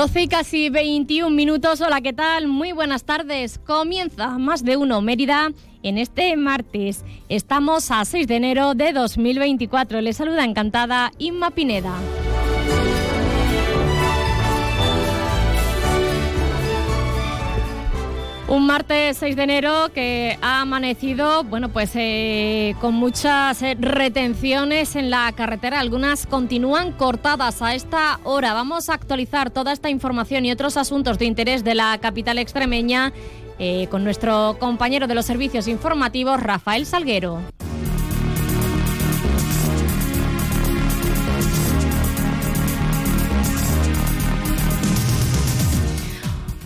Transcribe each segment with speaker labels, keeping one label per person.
Speaker 1: 12 y casi 21 minutos. Hola, ¿qué tal? Muy buenas tardes. Comienza más de uno Mérida en este martes. Estamos a 6 de enero de 2024. Les saluda encantada Inma Pineda. Un martes 6 de enero que ha amanecido, bueno, pues eh, con muchas eh, retenciones en la carretera. Algunas continúan cortadas a esta hora. Vamos a actualizar toda esta información y otros asuntos de interés de la capital extremeña eh, con nuestro compañero de los servicios informativos, Rafael Salguero.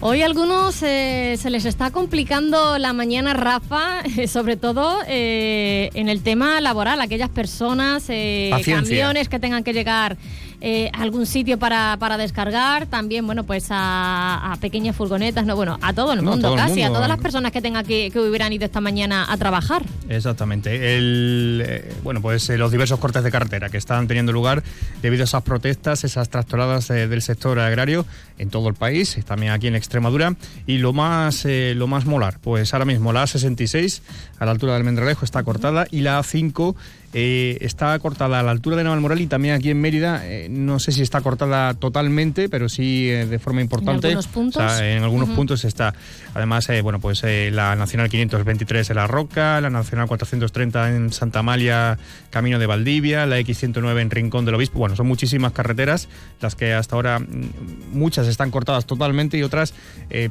Speaker 1: Hoy a algunos eh, se les está complicando la mañana, Rafa, sobre todo eh, en el tema laboral, aquellas personas, eh, camiones que tengan que llegar eh, algún sitio para, para, descargar, también, bueno, pues a, pequeñas furgonetas, no, bueno, a todo el mundo, casi, a todas las personas que tengan que, que hubieran ido esta mañana a trabajar.
Speaker 2: Exactamente. El, eh, bueno, pues eh, los diversos cortes de carretera que están teniendo lugar debido a esas protestas, esas tractoradas del sector agrario en todo el país, también aquí en Extremadura. Y lo más, lo más molar, pues ahora mismo la A66 a la altura del Mendrelejo está cortada y la A5 eh, está cortada a la altura de Navalmoral y también aquí en Mérida. Eh, no sé si está cortada totalmente, pero sí eh, de forma importante.
Speaker 1: En algunos puntos.
Speaker 2: en algunos puntos está. Además, bueno, pues la Nacional 523 en La Roca, la Nacional 430 en Santa Amalia, camino de Valdivia, la X109 en Rincón del Obispo. Bueno, son muchísimas carreteras las que hasta ahora mm, muchas están cortadas totalmente y otras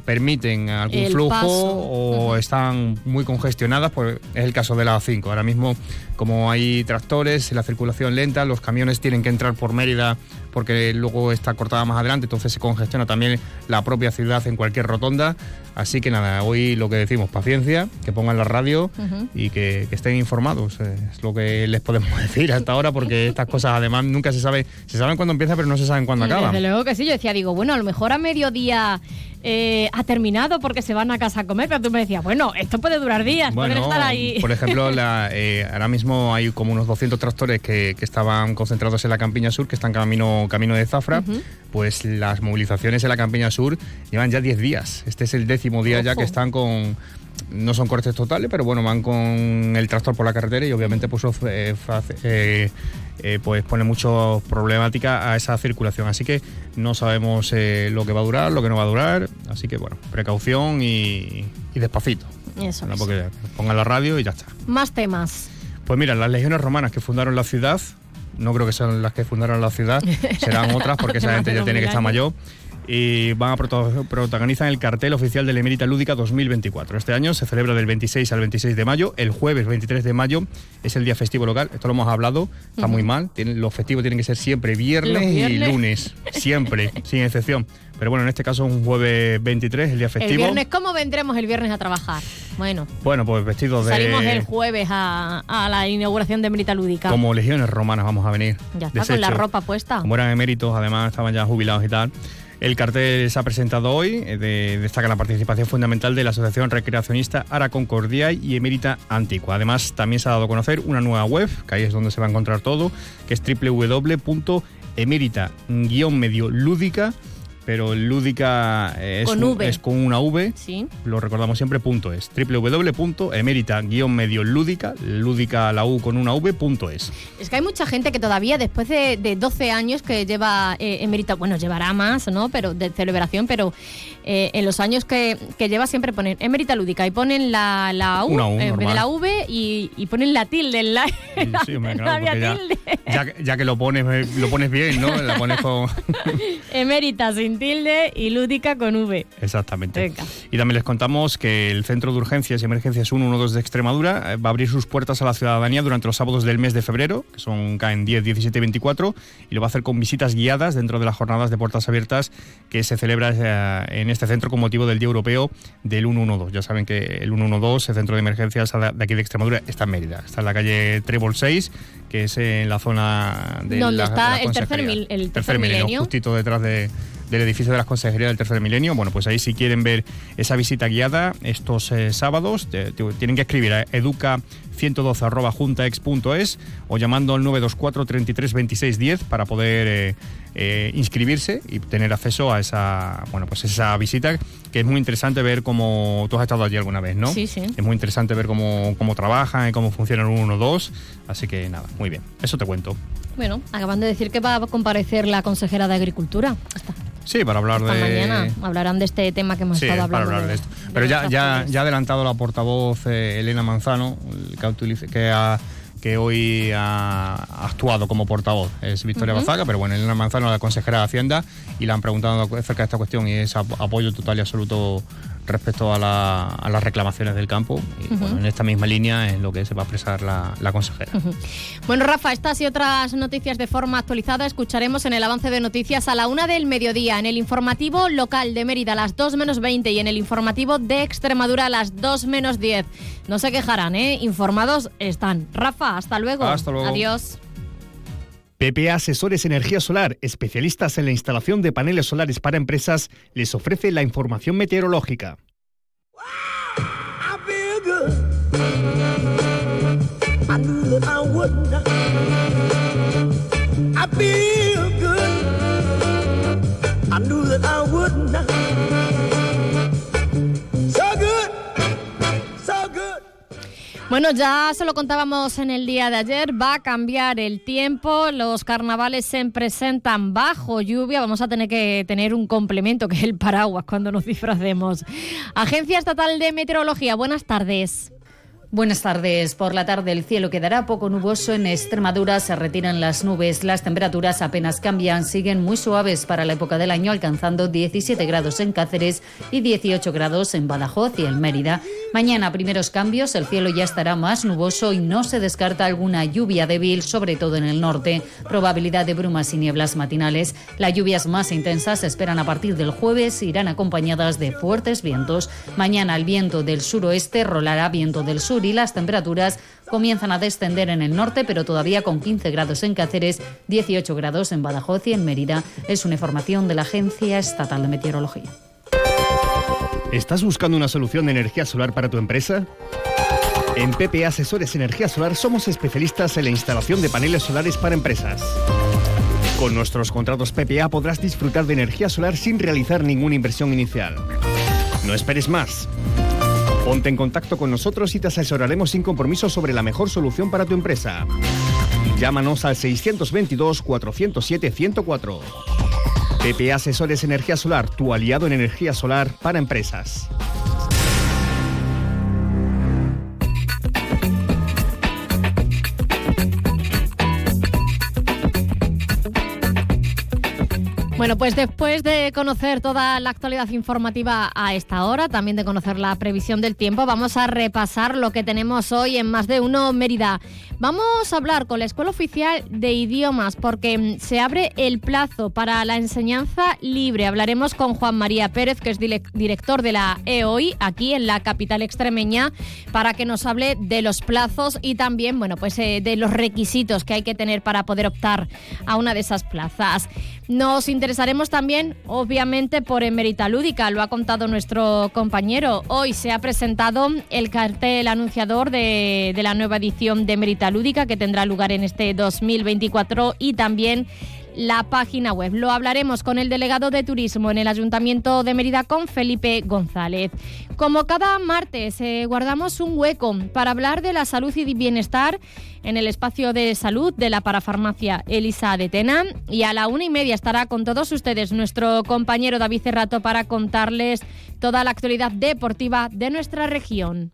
Speaker 2: permiten algún flujo o están muy congestionadas. Pues es el caso de la A5. Ahora mismo, como hay tractores, la circulación lenta, los camiones tienen que entrar por Mérida porque luego está cortada más adelante, entonces se congestiona también la propia ciudad en cualquier rotonda. Así que nada, hoy lo que decimos, paciencia, que pongan la radio y que, estén informados. Es lo que les podemos decir hasta ahora, porque estas cosas además nunca se sabe, se saben cuándo empieza, pero no se saben cuándo acaba.
Speaker 1: Desde luego que sí, yo decía, digo, bueno, a lo mejor a mediodía eh, ha terminado porque se van a casa a comer, pero tú me decías, bueno, esto puede durar días, pueden estar ahí.
Speaker 2: Por ejemplo, eh, ahora mismo hay como unos 200 tractores que, estaban concentrados en la Campiña Sur, que están camino, camino de Zafra, pues las movilizaciones en la Campiña Sur llevan ya 10 días. Este es el décimo día ya que están con no son cortes totales, pero bueno, van con el tractor por la carretera y obviamente pues, eh, eh, eh, pues pone mucho problemática a esa circulación. Así que no sabemos lo que va a durar, lo que no va a durar. Así que bueno, precaución y, despacito.
Speaker 1: Eso.
Speaker 2: Porque pongan la radio y ya está.
Speaker 1: Más temas.
Speaker 2: Pues mira, las legiones romanas que fundaron la ciudad, no creo que sean las que fundaron la ciudad, serán otras porque esa gente ya tiene que estar mayor y van a protagonizar el cartel oficial de la Emérita Lúdica 2024. Este año se celebra del 26 al 26 de mayo. El jueves 23 de mayo es el día festivo local. Esto lo hemos hablado, está muy mal. los festivos tienen que ser siempre viernes, y lunes, siempre, sin excepción. Pero bueno, en este caso un jueves 23, el día festivo. El
Speaker 1: viernes, ¿cómo vendremos el viernes a trabajar? Bueno.
Speaker 2: Bueno, pues vestidos de...
Speaker 1: Salimos el jueves a, la inauguración de Emérita Lúdica.
Speaker 2: Como legiones romanas vamos a venir.
Speaker 1: Ya está, con la ropa puesta.
Speaker 2: Como eran eméritos, además estaban ya jubilados y tal. El cartel se ha presentado hoy, eh, destaca la participación fundamental de la Asociación Recreacionista Ara Concordia y Emérita Antigua. Además, también se ha dado a conocer una nueva web, que ahí es donde se va a encontrar todo, que es www.emerita-medio-lúdica pero lúdica es
Speaker 1: con,
Speaker 2: es con una V, lo recordamos siempre, punto es, www.emerita-mediolúdica, lúdica la U con una V, punto es.
Speaker 1: Es que hay mucha gente que todavía, después de, 12 años que lleva eh, Emerita, bueno, llevará más, ¿no?, pero de celebración, pero eh, en los años que, lleva siempre ponen Emerita Lúdica y ponen la, la U, en vez de la V y, ponen la tilde en la,
Speaker 2: sí, ya, que lo pones, eh, lo pones bien, ¿no? La pones con...
Speaker 1: Emérita sin tilde y Lúdica con V.
Speaker 2: Exactamente. Y también les contamos que el Centro de Urgencias y Emergencias 112 de Extremadura eh, va a abrir sus puertas a la ciudadanía durante los sábados del mes de febrero, que son caen 10, 17 y 24, y lo va a hacer con visitas guiadas dentro de las jornadas de puertas abiertas que se celebra en este centro con motivo del Día Europeo del 112. Ya saben que el 112, el centro de emergencias de aquí de Extremadura, está en Mérida. Está en la calle Trébol 6, que es en la zona
Speaker 1: de ¿Dónde está el tercer, el tercer, milenio,
Speaker 2: justito detrás de, del edificio de las consejerías del tercer milenio. Bueno, pues ahí si quieren ver esa visita guiada estos eh, sábados, tienen que escribir a educa 112.juntaex.es o llamando al 924 33 26 10 para poder eh, eh, inscribirse y tener acceso a esa, bueno, pues esa visita que es muy interesante ver cómo tú has estado allí alguna vez, ¿no?
Speaker 1: Sí, sí.
Speaker 2: Es muy interesante ver cómo, cómo trabajan y cómo funciona el 112. Así que nada, muy bien. Eso te cuento.
Speaker 1: Bueno, acaban de decir que va a comparecer la consejera de Agricultura.
Speaker 2: Sí, para hablar
Speaker 1: Esta
Speaker 2: de.
Speaker 1: mañana hablarán de este tema que hemos estado hablando.
Speaker 2: Para hablar de, esto. Pero ya, ya, ya ha adelantado la portavoz eh, Elena Manzano, que, que ha que hoy ha actuado como portavoz. Es Victoria Bazaga, pero bueno, Elena Manzano, la consejera de Hacienda, y le han preguntado acerca de esta cuestión y es apoyo total y absoluto respecto a, las reclamaciones del campo. Y bueno, en esta misma línea es lo que se va a expresar la, consejera.
Speaker 1: Bueno, Rafa, estas y otras noticias de forma actualizada escucharemos en el avance de noticias a la una del mediodía, en el informativo local de Mérida a las 2 menos 20 y en el informativo de Extremadura a las 2 menos 10. No se quejarán, ¿eh? Informados están. Rafa, hasta luego.
Speaker 2: Hasta luego.
Speaker 1: Adiós.
Speaker 3: PPA Asesores Energía Solar, especialistas en la instalación de paneles solares para empresas, les ofrece la información meteorológica.
Speaker 1: Bueno, ya se lo contábamos en el día de ayer, va a cambiar el tiempo, los carnavales se presentan bajo lluvia, vamos a tener que tener un complemento que es el paraguas cuando nos disfracemos. Agencia Estatal de Meteorología, buenas tardes.
Speaker 4: Buenas tardes. Por la tarde el cielo quedará poco nuboso en Extremadura, se retiran las nubes, las temperaturas apenas cambian, siguen muy suaves para la época del año, alcanzando 17 grados en Cáceres y 18 grados en Badajoz y en Mérida. Mañana primeros cambios, el cielo ya estará más nuboso y no se descarta alguna lluvia débil, sobre todo en el norte. Probabilidad de brumas y nieblas matinales. Las lluvias más intensas se esperan a partir del jueves, irán acompañadas de fuertes vientos. Mañana el viento del suroeste rolará viento del sur y las temperaturas comienzan a descender en el norte, pero todavía con 15 grados en Cáceres, 18 grados en Badajoz y en Mérida. Es una información de la Agencia Estatal de Meteorología.
Speaker 3: ¿Estás buscando una solución de energía solar para tu empresa? En PPA Asesores Energía Solar somos especialistas en la instalación de paneles solares para empresas. Con nuestros contratos PPA podrás disfrutar de energía solar sin realizar ninguna inversión inicial. No esperes más. Ponte en contacto con nosotros y te asesoraremos sin compromiso sobre la mejor solución para tu empresa. Llámanos al 622-407-104. PP Asesores Energía Solar, tu aliado en energía solar para empresas.
Speaker 1: Bueno, pues después de conocer toda la actualidad informativa a esta hora, también de conocer la previsión del tiempo, vamos a repasar lo que tenemos hoy en Más de Uno Mérida. Vamos a hablar con la Escuela Oficial de Idiomas porque mm, se abre el plazo para la enseñanza libre. Hablaremos con Juan María Pérez, que es director de la EOI aquí en la capital extremeña, para que nos hable de los plazos y también, bueno, pues eh, de los requisitos que hay que tener para poder optar a una de esas plazas. Nos interesaremos también, obviamente, por Emerita Lúdica, lo ha contado nuestro compañero. Hoy se ha presentado el cartel anunciador de, la nueva edición de Emerita Lúdica que tendrá lugar en este 2024 y también la página web. Lo hablaremos con el delegado de turismo en el Ayuntamiento de Mérida, con Felipe González. Como cada martes, eh, guardamos un hueco para hablar de la salud y bienestar en el espacio de salud de la parafarmacia Elisa de Tena. Y a la una y media estará con todos ustedes nuestro compañero David Cerrato para contarles toda la actualidad deportiva de nuestra región.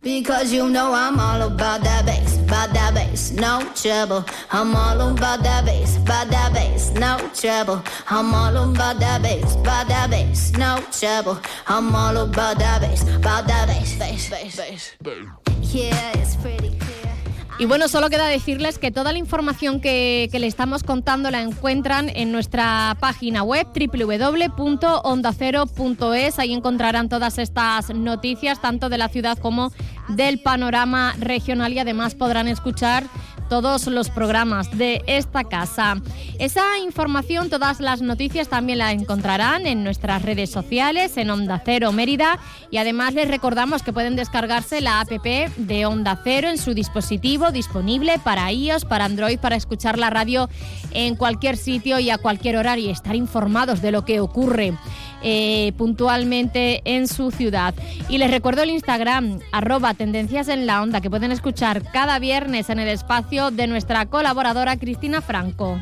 Speaker 1: Y bueno, solo queda decirles que toda la información que, le estamos contando la encuentran en nuestra página web www.ondacero.es. Ahí encontrarán todas estas noticias, tanto de la ciudad como del panorama regional y además podrán escuchar todos los programas de esta casa. Esa información, todas las noticias también la encontrarán en nuestras redes sociales, en Onda Cero Mérida y además les recordamos que pueden descargarse la app de Onda Cero en su dispositivo disponible para iOS, para Android, para escuchar la radio en cualquier sitio y a cualquier horario y estar informados de lo que ocurre. Eh, puntualmente en su ciudad. Y les recuerdo el Instagram, arroba tendencias en la onda, que pueden escuchar cada viernes en el espacio de nuestra colaboradora Cristina Franco.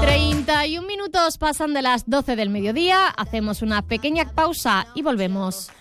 Speaker 1: 31 minutos pasan de las 12 del mediodía, hacemos una pequeña pausa y volvemos.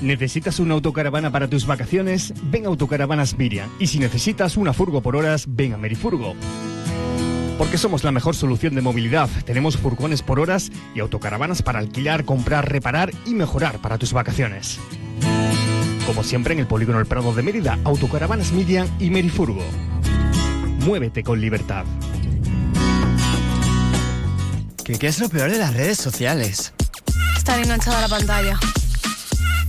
Speaker 2: ¿Necesitas una autocaravana para tus vacaciones? Ven a Autocaravanas Miriam. Y si necesitas una furgo por horas, ven a Merifurgo. Porque somos la mejor solución de movilidad. Tenemos furgones por horas y autocaravanas para alquilar, comprar, reparar y mejorar para tus vacaciones. Como siempre en el Polígono El Prado de Mérida, Autocaravanas Miriam y Merifurgo. Muévete con libertad.
Speaker 5: ¿Qué, ¿Qué es lo peor de las redes sociales?
Speaker 6: Estar enganchada a la pantalla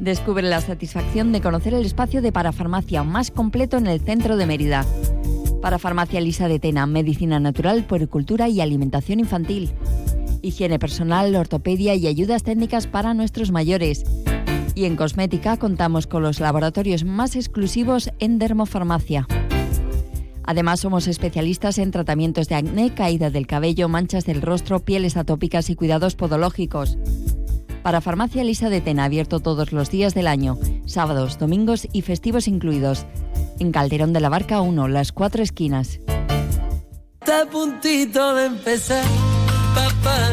Speaker 7: Descubre la satisfacción de conocer el espacio de parafarmacia más completo en el centro de Mérida. Parafarmacia Lisa de Tena, medicina natural, puericultura y alimentación infantil. Higiene personal, ortopedia y ayudas técnicas para nuestros mayores. Y en cosmética contamos con los laboratorios más exclusivos en dermofarmacia. Además, somos especialistas en tratamientos de acné, caída del cabello, manchas del rostro, pieles atópicas y cuidados podológicos. Para Farmacia Lisa de Tena, abierto todos los días del año, sábados, domingos y festivos incluidos. En Calderón de la Barca 1, las cuatro esquinas.
Speaker 8: Está puntito de empezar, papá,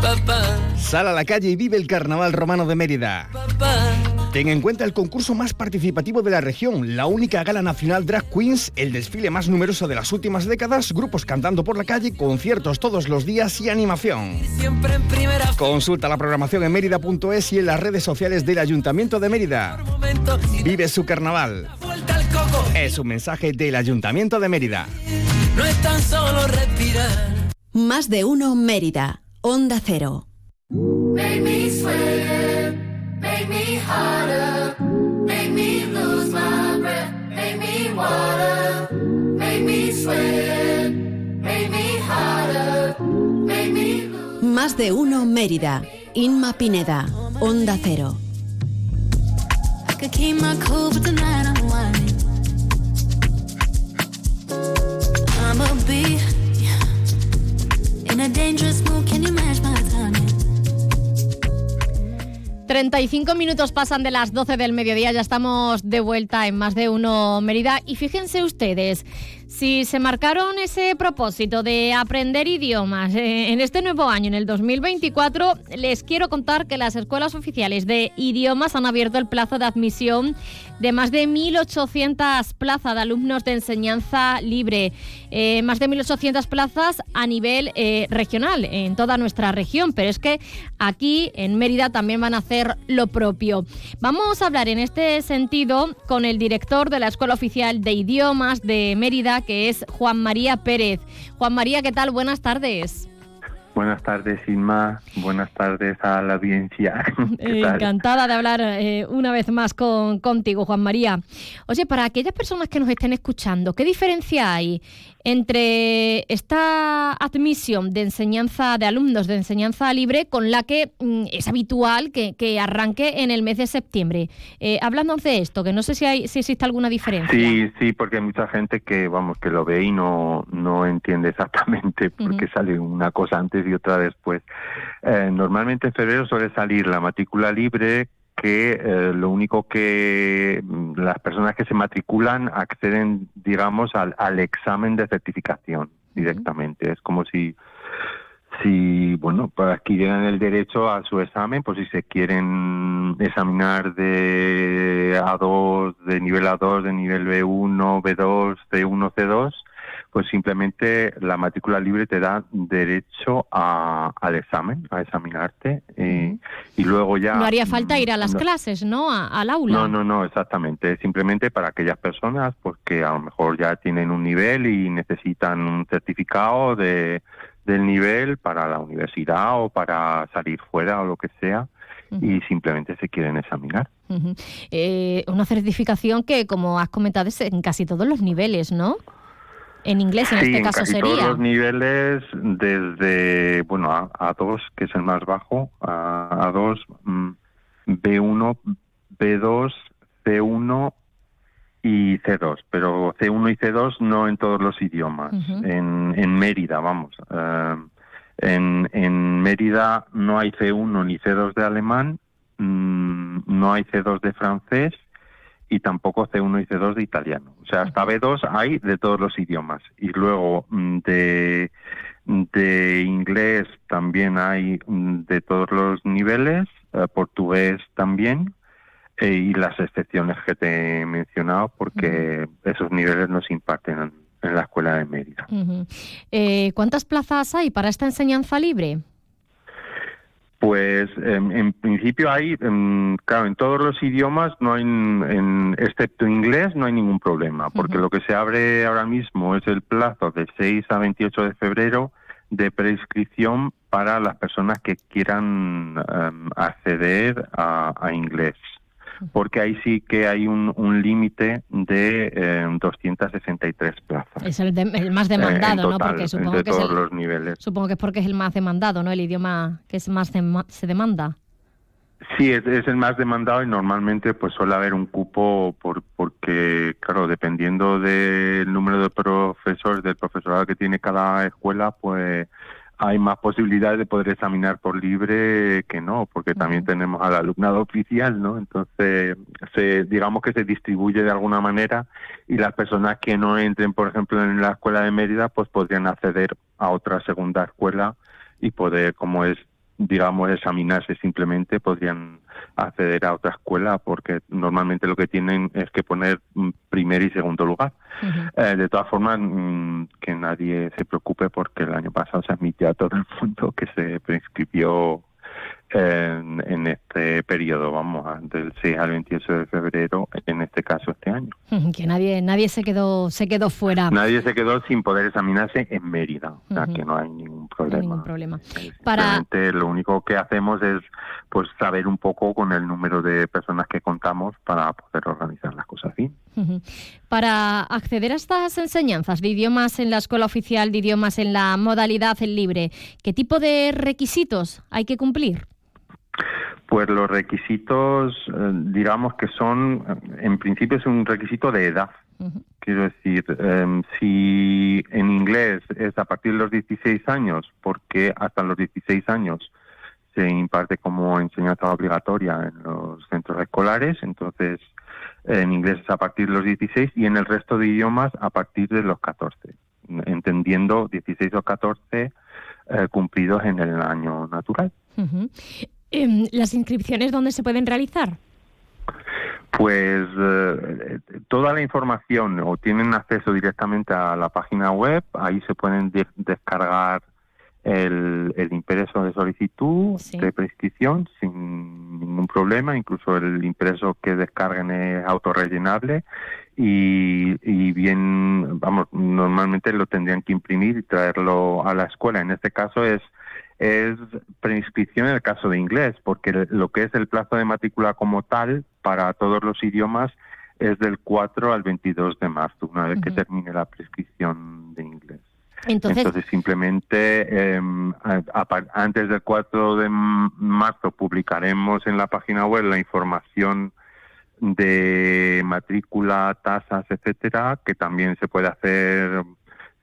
Speaker 8: papá.
Speaker 2: Sal a la calle y vive el Carnaval Romano de Mérida. Papá. Ten en cuenta el concurso más participativo de la región, la única gala nacional Drag Queens, el desfile más numeroso de las últimas décadas, grupos cantando por la calle, conciertos todos los días y animación. Consulta la programación en mérida.es y en las redes sociales del Ayuntamiento de Mérida. Vive su carnaval. Es un mensaje del Ayuntamiento de Mérida.
Speaker 8: No es tan solo respirar.
Speaker 9: Más de uno Mérida. Onda Cero.
Speaker 10: Más de uno Mérida. Inma Pineda. Onda Cero.
Speaker 1: In a dangerous mood, can you match my timing? 35 minutos pasan de las 12 del mediodía, ya estamos de vuelta en más de uno Mérida y fíjense ustedes, si se marcaron ese propósito de aprender idiomas eh, en este nuevo año, en el 2024, les quiero contar que las escuelas oficiales de idiomas han abierto el plazo de admisión de más de 1.800 plazas de alumnos de enseñanza libre, eh, más de 1.800 plazas a nivel eh, regional en toda nuestra región, pero es que aquí en Mérida también van a hacer lo propio. Vamos a hablar en este sentido con el director de la Escuela Oficial de Idiomas de Mérida, que es Juan María Pérez. Juan María, ¿qué tal? Buenas tardes.
Speaker 11: Buenas tardes, Inma. Buenas tardes a la audiencia.
Speaker 1: Encantada de hablar eh, una vez más con, contigo, Juan María. Oye, para aquellas personas que nos estén escuchando, ¿qué diferencia hay entre esta admisión de enseñanza de alumnos de enseñanza libre con la que mm, es habitual que, arranque en el mes de septiembre. Eh, hablando de esto, que no sé si, hay, si existe alguna diferencia.
Speaker 11: Sí, sí, porque hay mucha gente que vamos que lo ve y no, no entiende exactamente por qué sale una cosa antes y otra después. Eh, normalmente en febrero suele salir la matrícula libre que eh, lo único que mm, las personas que se matriculan acceden, digamos, al, al examen de certificación directamente. Es como si, si, bueno, pues adquirieran el derecho a su examen, pues si se quieren examinar de A2, de nivel A2, de nivel B1, B2, C1, C2, pues simplemente la matrícula libre te da derecho a, al examen, a examinarte eh, y luego ya...
Speaker 1: No haría falta ir a las clases, ¿no? al aula.
Speaker 11: No, no, no, exactamente. Simplemente para aquellas personas pues que a lo mejor ya tienen un nivel y necesitan un certificado de, del nivel para la universidad o para salir fuera o lo que sea y simplemente se quieren examinar.
Speaker 1: Eh, una certificación que, como has comentado, es en casi todos los niveles, ¿no? En inglés en este caso sería.
Speaker 11: todos los niveles, desde, bueno, a, A2, que es el más bajo, a A2, B1, B2, C1 y C2, pero C1 y C2 no en todos los idiomas, en, en Mérida, vamos. Eh, en, en Mérida no hay C1 ni C2 de alemán, mm, no hay C2 de francés y tampoco C1 y C2 de italiano. O sea, hasta B2 hay de todos los idiomas. Y luego mm, de, de inglés también hay mm, de todos los niveles, eh, portugués también, eh, y las excepciones que te he mencionado, porque esos niveles no se imparten en, la Escuela de Mérida.
Speaker 1: Eh, ¿Cuántas plazas hay para esta enseñanza libre?
Speaker 11: Pues em, en, principio hay, em, claro, en todos los idiomas, no hay, en, excepto inglés, no hay ningún problema, porque lo que se abre ahora mismo es el plazo de 6 a 28 de febrero de prescripción para las personas que quieran em, acceder a inglés porque ahí sí que hay un, un límite de 263 eh, plazas.
Speaker 1: Es el, más demandado, ¿no? Porque
Speaker 11: supongo que todos los niveles.
Speaker 1: Supongo que es porque es el más demandado, ¿no? El idioma que es más se demanda.
Speaker 11: Sí, es, el más demandado y normalmente pues suele haber un cupo por, porque, claro, dependiendo del número de profesores, del profesorado que tiene cada escuela, pues hay más posibilidades de poder examinar por libre que no, porque también tenemos al alumnado oficial, ¿no? Entonces, se, digamos que se distribuye de alguna manera y las personas que no entren, por ejemplo, en la escuela de Mérida, pues podrían acceder a otra segunda escuela y poder, como es digamos, examinarse simplemente, podrían acceder a otra escuela porque normalmente lo que tienen es que poner primer y segundo lugar. Eh, de todas formas, mm, que nadie se preocupe porque el año pasado se admitió a todo el mundo que se prescribió en, en, este periodo, vamos, del 6 al 28 de febrero, en este caso este año.
Speaker 1: Que nadie nadie se quedó se quedó fuera.
Speaker 11: Nadie se quedó sin poder examinarse en Mérida, o sea que no hay ningún problema.
Speaker 1: ningún problema.
Speaker 11: Para... Lo único que hacemos es pues saber un poco con el número de personas que contamos para poder organizar las cosas bien.
Speaker 1: Para acceder a estas enseñanzas de idiomas en la escuela oficial, de idiomas en la modalidad libre, ¿qué tipo de requisitos hay que cumplir?
Speaker 11: Pues los requisitos, eh, digamos que son, en principio es un requisito de edad. Quiero decir, em, si en inglés es a partir de los 16 años, porque hasta los 16 años se imparte como enseñanza obligatoria en los centros escolares, entonces en inglés es a partir de los 16 y en el resto de idiomas a partir de los 14, entendiendo 16 o 14 eh, cumplidos en el año natural.
Speaker 1: Em, ¿Las inscripciones dónde se pueden realizar?
Speaker 11: Pues eh, toda la información o tienen acceso directamente a la página web, ahí se pueden descargar el, el, impreso de solicitud de prescripción sin ningún problema, incluso el impreso que descarguen es autorrellenable y, y bien, vamos, normalmente lo tendrían que imprimir y traerlo a la escuela. En este caso es es preinscripción en el caso de inglés, porque lo que es el plazo de matrícula como tal para todos los idiomas es del 4 al 22 de marzo, una vez que termine la prescripción de inglés. Entonces, simplemente em, antes del 4 de marzo publicaremos en la página web la información de matrícula, tasas, etcétera, que también se puede hacer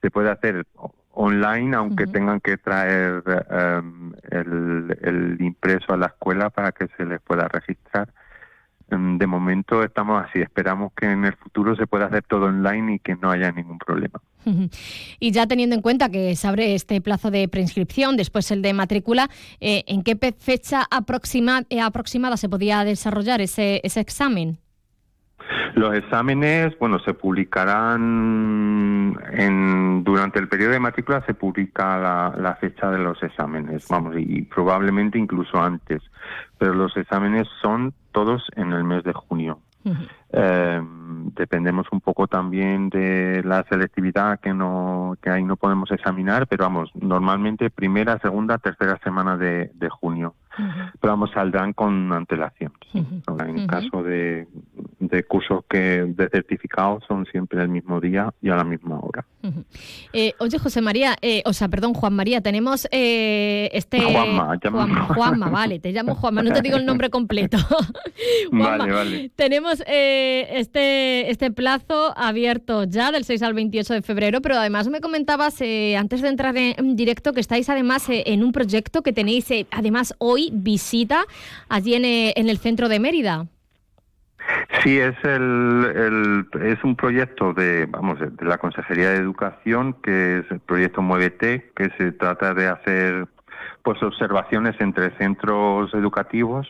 Speaker 11: se puede hacer online, aunque tengan que traer em, el, el, impreso a la escuela para que se les pueda registrar. Em, de momento estamos así, esperamos que en el futuro se pueda hacer todo online y que no haya ningún problema.
Speaker 1: Y ya teniendo en cuenta que se abre este plazo de preinscripción, después el de matrícula, eh, ¿en qué fecha aproxima, eh, aproximada se podía desarrollar ese, ese examen?
Speaker 11: Los exámenes, bueno, se publicarán en, durante el periodo de matrícula se publica la, fecha de los exámenes, vamos, y, probablemente incluso antes, pero los exámenes son todos en el mes de junio. Eh, dependemos un poco también de la selectividad que no que ahí no podemos examinar, pero vamos, normalmente primera, segunda, tercera semana de junio pero vamos, saldrán con antelación. En caso de, cursos que de certificados son siempre el mismo día y a la misma hora.
Speaker 1: Eh, oye, José María, eh, o sea, perdón, Juan María, tenemos eh, este...
Speaker 11: Juanma,
Speaker 1: Juanma, vale, te llamo Juanma, no te digo el nombre completo.
Speaker 11: vale, vale.
Speaker 1: Tenemos este, este plazo abierto ya del 6 al 28 de febrero, pero además me comentabas antes de entrar en directo que estáis además en un proyecto que tenéis además hoy visita allí eh, en, el centro de Mérida.
Speaker 11: Sí, es el, es un proyecto de vamos de la Consejería de Educación que es el proyecto Muévete que se trata de hacer pues observaciones entre centros educativos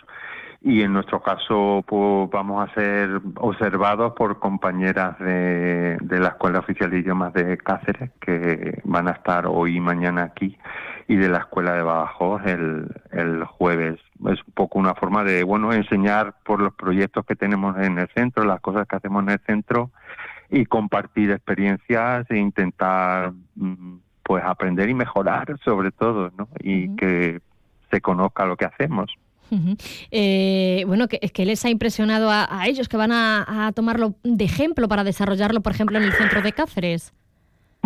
Speaker 11: y en nuestro caso pues, vamos a ser observados por compañeras de, de la Escuela Oficial de Idiomas de Cáceres que van a estar hoy y mañana aquí y de la escuela de Badajoz el, el jueves. Es un poco una forma de, bueno, enseñar por los proyectos que tenemos en el centro, las cosas que hacemos en el centro y compartir experiencias e intentar mm, pues aprender y mejorar sobre todo, ¿no? Y que se conozca lo que hacemos.
Speaker 1: eh, bueno, que, es que les ha impresionado a, ellos que van a, a, tomarlo de ejemplo para desarrollarlo, por ejemplo, en el centro de Cáceres.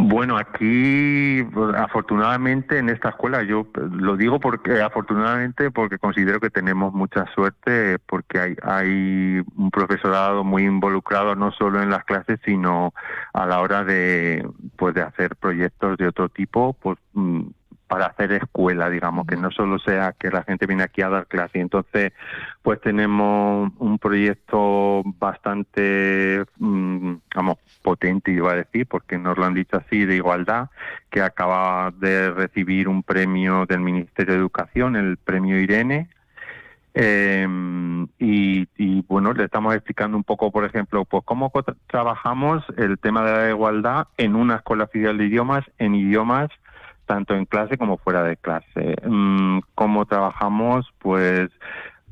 Speaker 11: Bueno, aquí pues, afortunadamente en esta escuela, yo lo digo porque afortunadamente porque considero que tenemos mucha suerte porque hay, hay un profesorado muy involucrado no solo en las clases sino a la hora de pues de hacer proyectos de otro tipo, pues mm, para hacer escuela, digamos, que no solo sea que la gente viene aquí a dar clase. Entonces, pues tenemos un proyecto bastante, mm, vamos, potente, iba a decir, porque nos lo han dicho así, de igualdad, que acaba de recibir un premio del Ministerio de Educación, el premio Irene, em, y, y, bueno, le estamos explicando un poco, por ejemplo, pues cómo trabajamos el tema de la igualdad en una escuela oficial de idiomas, en idiomas tanto en clase como fuera de clase. Mm, ¿Cómo trabajamos? Pues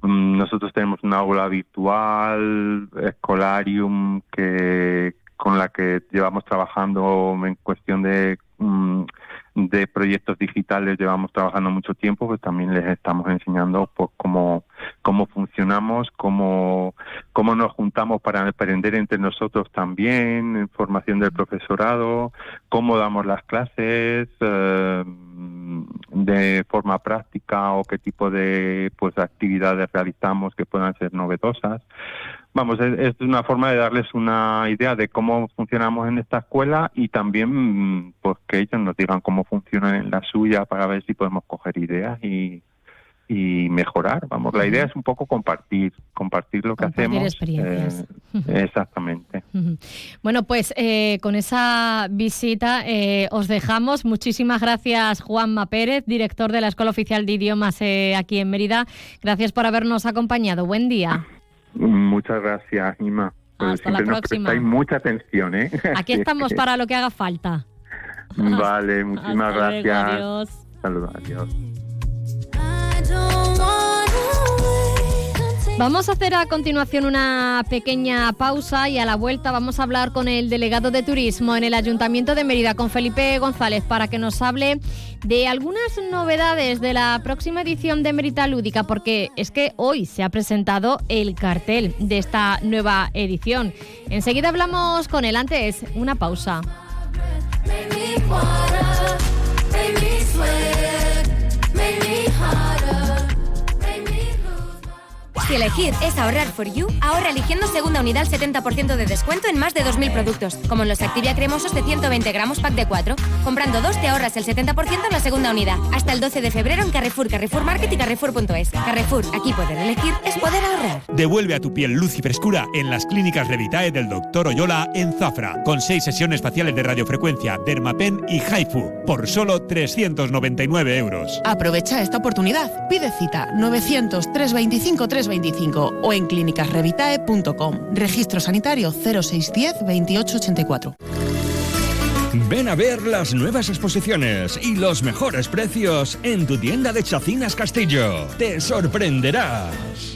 Speaker 11: mm, nosotros tenemos una aula virtual, Escolarium, que con la que llevamos trabajando en cuestión de de proyectos digitales llevamos trabajando mucho tiempo, pues también les estamos enseñando pues cómo, cómo funcionamos, cómo, cómo nos juntamos para aprender entre nosotros también, formación del profesorado, cómo damos las clases eh, de forma práctica o qué tipo de pues actividades realizamos que puedan ser novedosas vamos, es, una forma de darles una idea de cómo funcionamos en esta escuela y también mm, pues que ellos nos digan cómo funcionan en la suya para ver si podemos coger ideas y, y mejorar. Vamos, la idea es un poco compartir, compartir lo que hacemos.
Speaker 1: experiencias.
Speaker 11: Eh, exactamente.
Speaker 1: Bueno, pues eh, con esa visita eh, os dejamos. Muchísimas gracias, Juanma Pérez, director de la Escuela Oficial de Idiomas aquí en Mérida. Gracias por habernos acompañado. Buen día.
Speaker 11: Muchas gracias, Ima.
Speaker 1: Hasta la próxima.
Speaker 11: Nos mucha atención, ¿eh?
Speaker 1: Aquí estamos para lo que haga falta.
Speaker 11: Vale, muchísimas gracias.
Speaker 1: adiós.
Speaker 11: Saludos, adiós.
Speaker 1: Vamos a hacer a continuación una pequeña pausa y a la vuelta vamos a hablar con el delegado de turismo en el Ayuntamiento de Mérida, con Felipe González, para que nos hable de algunas novedades de la próxima edición de Mérida Lúdica, porque es que hoy se ha presentado el cartel de esta nueva edición. Enseguida hablamos con él, antes una pausa.
Speaker 12: Si elegir es ahorrar for you, ahorra eligiendo segunda unidad al 70% de descuento en más de 2.000 productos, como en los Activia cremosos de 120 gramos pack de 4. Comprando dos te ahorras el 70% en la segunda unidad. Hasta el 12 de febrero en Carrefour, Carrefour Market y Carrefour.es. Carrefour, aquí poder elegir es poder ahorrar.
Speaker 13: Devuelve a tu piel luz y frescura en las clínicas Revitae del Dr. Oyola en Zafra, con seis sesiones faciales de radiofrecuencia, Dermapen y Haifu, por solo 399 euros.
Speaker 14: Aprovecha esta oportunidad. Pide cita 900 325 325 o en clínicasrevitae.com. Registro sanitario 0610 2884.
Speaker 15: Ven a ver las nuevas exposiciones y los mejores precios en tu tienda de Chacinas Castillo. Te sorprenderás.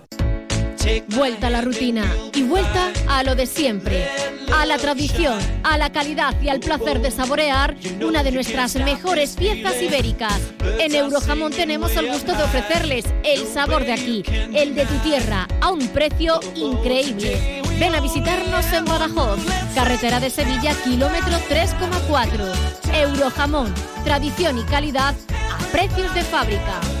Speaker 1: Vuelta a la rutina y vuelta a lo de siempre, a la tradición, a la calidad y al placer de saborear una de nuestras mejores piezas ibéricas. En Eurojamón tenemos el gusto de ofrecerles el sabor de aquí, el de tu tierra, a un precio increíble. Ven a visitarnos en Badajoz, carretera de Sevilla, kilómetro 3,4. Eurojamón, tradición y calidad a precios de fábrica.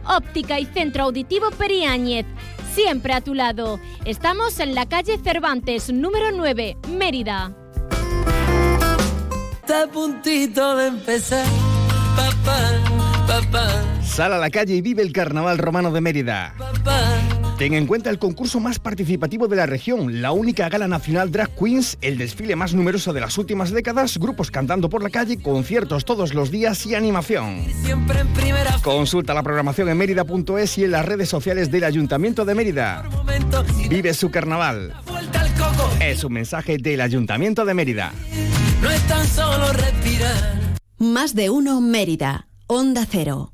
Speaker 1: Óptica y Centro Auditivo Periáñez. Siempre a tu lado. Estamos en la calle Cervantes, número 9, Mérida.
Speaker 8: Está a puntito de empezar, papá, papá.
Speaker 3: Sal a la calle y vive el Carnaval Romano de Mérida. Ten en cuenta el concurso más participativo de la región, la única gala nacional Drag Queens, el desfile más numeroso de las últimas décadas, grupos cantando por la calle, conciertos todos los días y animación. Consulta la programación en mérida.es y en las redes sociales del Ayuntamiento de Mérida. Vive su carnaval. Es un mensaje del Ayuntamiento de Mérida.
Speaker 8: No es tan solo respirar.
Speaker 10: Más de uno Mérida. Onda Cero.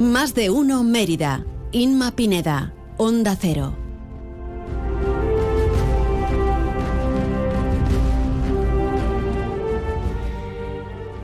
Speaker 10: Más de uno Mérida. Inma Pineda. Onda Cero.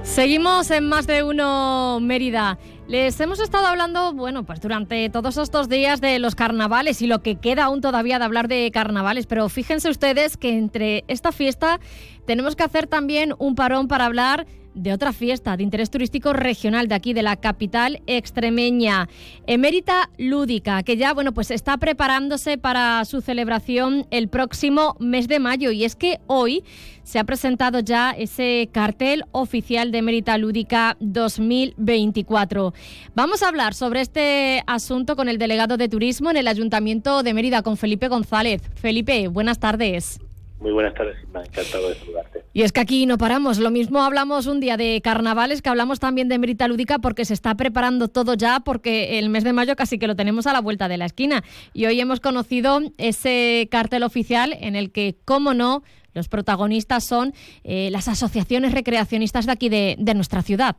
Speaker 1: Seguimos en más de uno Mérida. Les hemos estado hablando, bueno, pues durante todos estos días de los carnavales y lo que queda aún todavía de hablar de carnavales, pero fíjense ustedes que entre esta fiesta tenemos que hacer también un parón para hablar de otra fiesta de interés turístico regional de aquí, de la capital extremeña, Emérita Lúdica, que ya, bueno, pues está preparándose para su celebración el próximo mes de mayo. Y es que hoy se ha presentado ya ese cartel oficial de Emérita Lúdica 2024. Vamos a hablar sobre este asunto con el delegado de turismo en el Ayuntamiento de Mérida, con Felipe González. Felipe, buenas tardes.
Speaker 16: Muy buenas tardes, me ha encantado de saludarte.
Speaker 1: Y es que aquí no paramos. Lo mismo hablamos un día de carnavales, que hablamos también de Merita Lúdica, porque se está preparando todo ya, porque el mes de mayo casi que lo tenemos a la vuelta de la esquina. Y hoy hemos conocido ese cartel oficial en el que, cómo no, los protagonistas son eh, las asociaciones recreacionistas de aquí de, nuestra ciudad.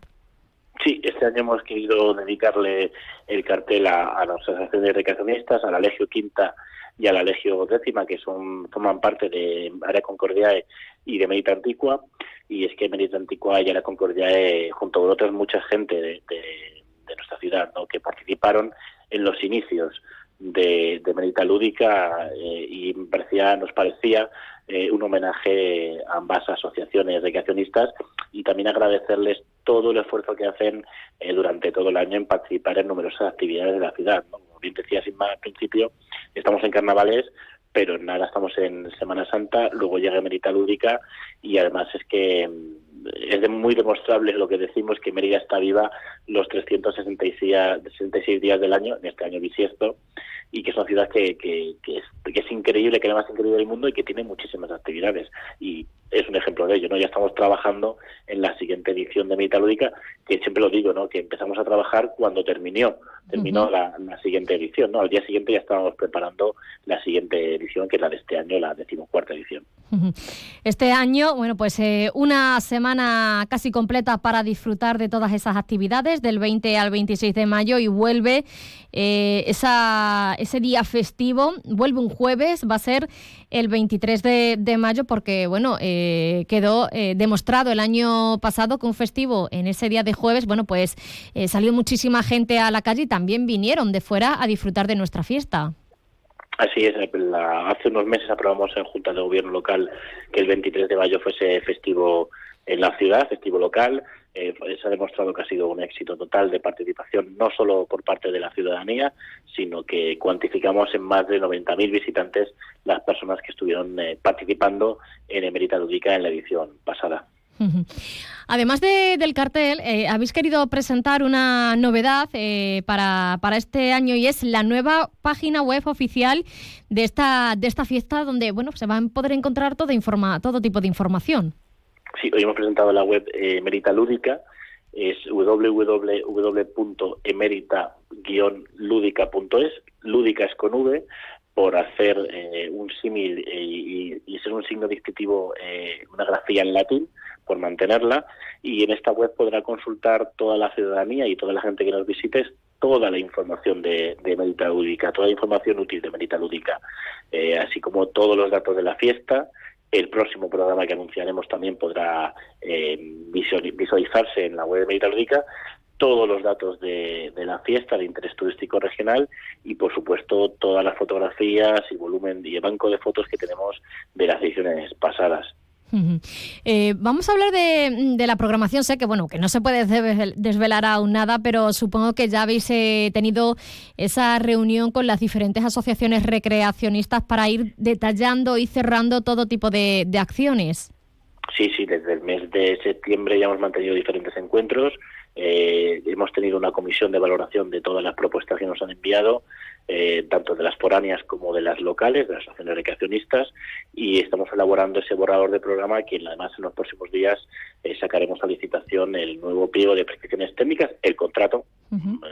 Speaker 16: Sí, este año hemos querido dedicarle el cartel a, a las asociaciones recreacionistas, a la Legio Quinta y a la Legio Décima, que son forman parte de Área Concordiae y de Medita Antigua, y es que Medita Antigua y Área Concordiae, junto con otras mucha gente de, nuestra ciudad, ¿no? que participaron en los inicios de, de Medita Lúdica eh, y parecía, nos parecía eh, un homenaje a ambas asociaciones recreacionistas y también agradecerles todo el esfuerzo que hacen eh, durante todo el año en participar en numerosas actividades de la ciudad. Como bien decía Simba al principio, estamos en carnavales, pero nada, estamos en Semana Santa, luego llega Merita Lúdica y además es que mm, es muy demostrable lo que decimos que Mérida está viva los 366 días del año, en este año bisiesto, y que es una ciudad que, que, que, es, que es increíble, que es la más increíble del mundo y que tiene muchísimas actividades. Y es un ejemplo de ello, ¿no? Ya estamos trabajando en la siguiente edición de Metalúdica, que siempre lo digo, ¿no? Que empezamos a trabajar cuando terminó, terminó la, siguiente edición, ¿no? Al día siguiente ya estábamos preparando la siguiente edición, que es la de este año, la decimocuarta edición.
Speaker 1: Este año, bueno, pues eh, una semana casi completa para disfrutar de todas esas actividades, del 20 al 26 de mayo, y vuelve eh, esa, ese día festivo, vuelve un jueves, va a ser el 23 de, mayo, porque, bueno, eh, quedó eh, demostrado el año pasado que un festivo en ese día de jueves, bueno, pues eh, salió muchísima gente a la calle y también vinieron de fuera a disfrutar de nuestra fiesta.
Speaker 16: Así es, hace unos meses aprobamos en Junta de Gobierno local que el 23 de mayo fuese festivo en la ciudad, festivo local. Eh, se ha demostrado que ha sido un éxito total de participación, no solo por parte de la ciudadanía, sino que cuantificamos en más de 90.000 visitantes las personas que estuvieron eh, participando en Emerita Ludica en la edición pasada.
Speaker 1: Además del cartel, eh, habéis querido presentar una novedad para, para, este año y es la nueva página web oficial de esta, de esta fiesta donde bueno, se va a poder encontrar todo, informa, todo tipo de información.
Speaker 16: Sí, hoy hemos presentado la web eh, Emerita Lúdica, es www.emerita-lúdica.es, lúdica es. Con V, por hacer eh, un símil eh, y, ser un signo distintivo, una grafía en latín, por mantenerla, y en esta web podrá consultar toda la ciudadanía y toda la gente que nos visite toda la información de, de Merita Lúdica, toda la información útil de Merita Lúdica, así como todos los datos de la fiesta, el próximo programa que anunciaremos también podrá eh, visualizarse en la web de Mediterránea todos los datos de, de, la fiesta de interés turístico regional y, por supuesto, todas las fotografías y volumen y el banco de fotos que tenemos de las ediciones pasadas.
Speaker 1: Eh, vamos a hablar de, la programación. Sé que bueno que no se puede desvelar aún nada, pero supongo que ya habéis eh, tenido esa reunión con las diferentes asociaciones recreacionistas para ir detallando y cerrando todo tipo de, de acciones.
Speaker 16: Sí, sí, desde el mes de septiembre ya hemos mantenido diferentes encuentros. Eh, hemos tenido una comisión de valoración de todas las propuestas que nos han enviado eh, tanto de las foráneas como de las locales, de las asociaciones recreacionistas, y estamos elaborando ese borrador de programa que además en los próximos días eh, sacaremos a licitación el nuevo pliego de prescripciones técnicas, el contrato,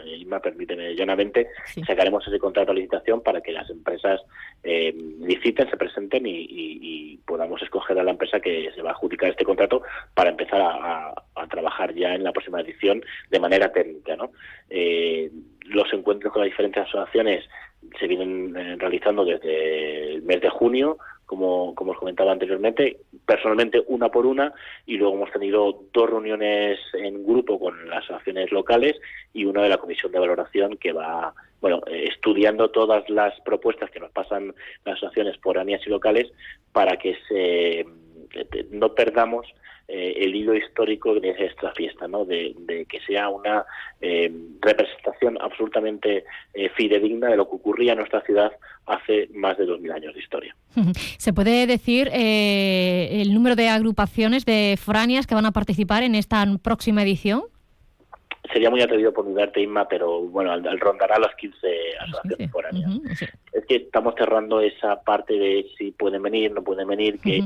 Speaker 16: y me permíteme llanamente, sacaremos ese contrato a licitación para que las empresas eh, liciten, se presenten y, podamos escoger a la empresa que se va a adjudicar este contrato para empezar a, a trabajar ya en la próxima edición de manera técnica. ¿no? Eh, los encuentros con las diferentes asociaciones se vienen eh, realizando desde el mes de junio como, como os comentaba anteriormente, personalmente una por una, y luego hemos tenido dos reuniones en grupo con las asociaciones locales y una de la comisión de valoración que va bueno, eh, estudiando todas las propuestas que nos pasan las asociaciones foráneas y locales para que se, eh, no perdamos eh, el hilo histórico de esta fiesta, ¿no? de, que sea una representación absolutamente fidedigna de lo que ocurría en nuestra ciudad hace más de dos mil años de historia.
Speaker 1: ¿Se puede decir el número de agrupaciones de foráneas que van a participar en esta próxima edición?
Speaker 16: Sería muy atrevido por mi parte, Inma, pero bueno, al, rondará las 15 asociaciones foráneas. Es que estamos cerrando esa parte de si pueden venir, no pueden venir, qué,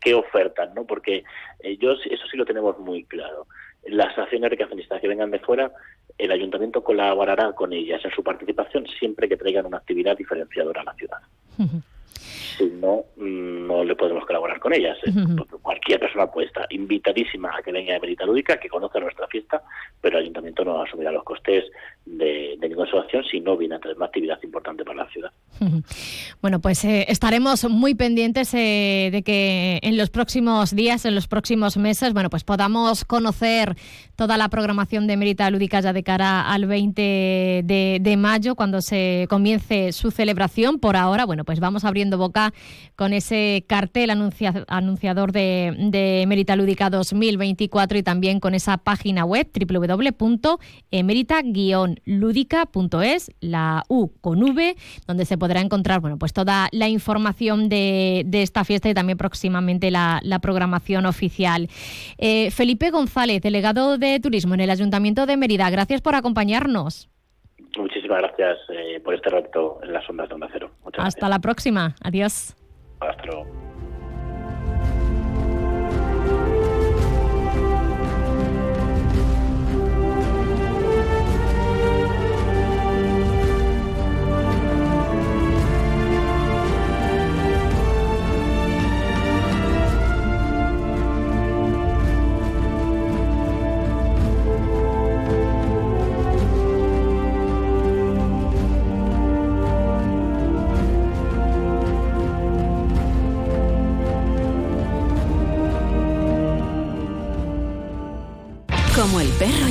Speaker 16: qué, ofertan, ¿no? Porque ellos, eso sí lo tenemos muy claro. Las asociaciones recreacionistas que vengan de fuera, el ayuntamiento colaborará con ellas en su participación siempre que traigan una actividad diferenciadora a la ciudad si no, no le podemos colaborar con ellas. Cualquier persona puede estar invitadísima a que venga a Merita Lúdica, que conozca nuestra fiesta, pero el ayuntamiento no asumirá los costes de, ninguna asociación si no viene a tener una actividad importante para la ciudad.
Speaker 1: Bueno, pues eh, estaremos muy pendientes eh, de que en los próximos días, en los próximos meses, bueno, pues podamos conocer toda la programación de Merita Lúdica ya de cara al 20 de, de mayo, cuando se comience su celebración. Por ahora, bueno, pues vamos abriendo boca con ese cartel anunciador de, de Merita Lúdica 2024 y también con esa página web www.emerita-lúdica.es, la U con V, donde se podrá encontrar bueno, pues toda la información de, esta fiesta y también próximamente la, programación oficial. Eh, Felipe González, delegado de Turismo en el Ayuntamiento de Mérida, gracias por acompañarnos.
Speaker 16: Muchísimas gracias eh, por este rato en las ondas de Onda Cero.
Speaker 1: Hasta la próxima. Adiós.
Speaker 16: Hasta luego.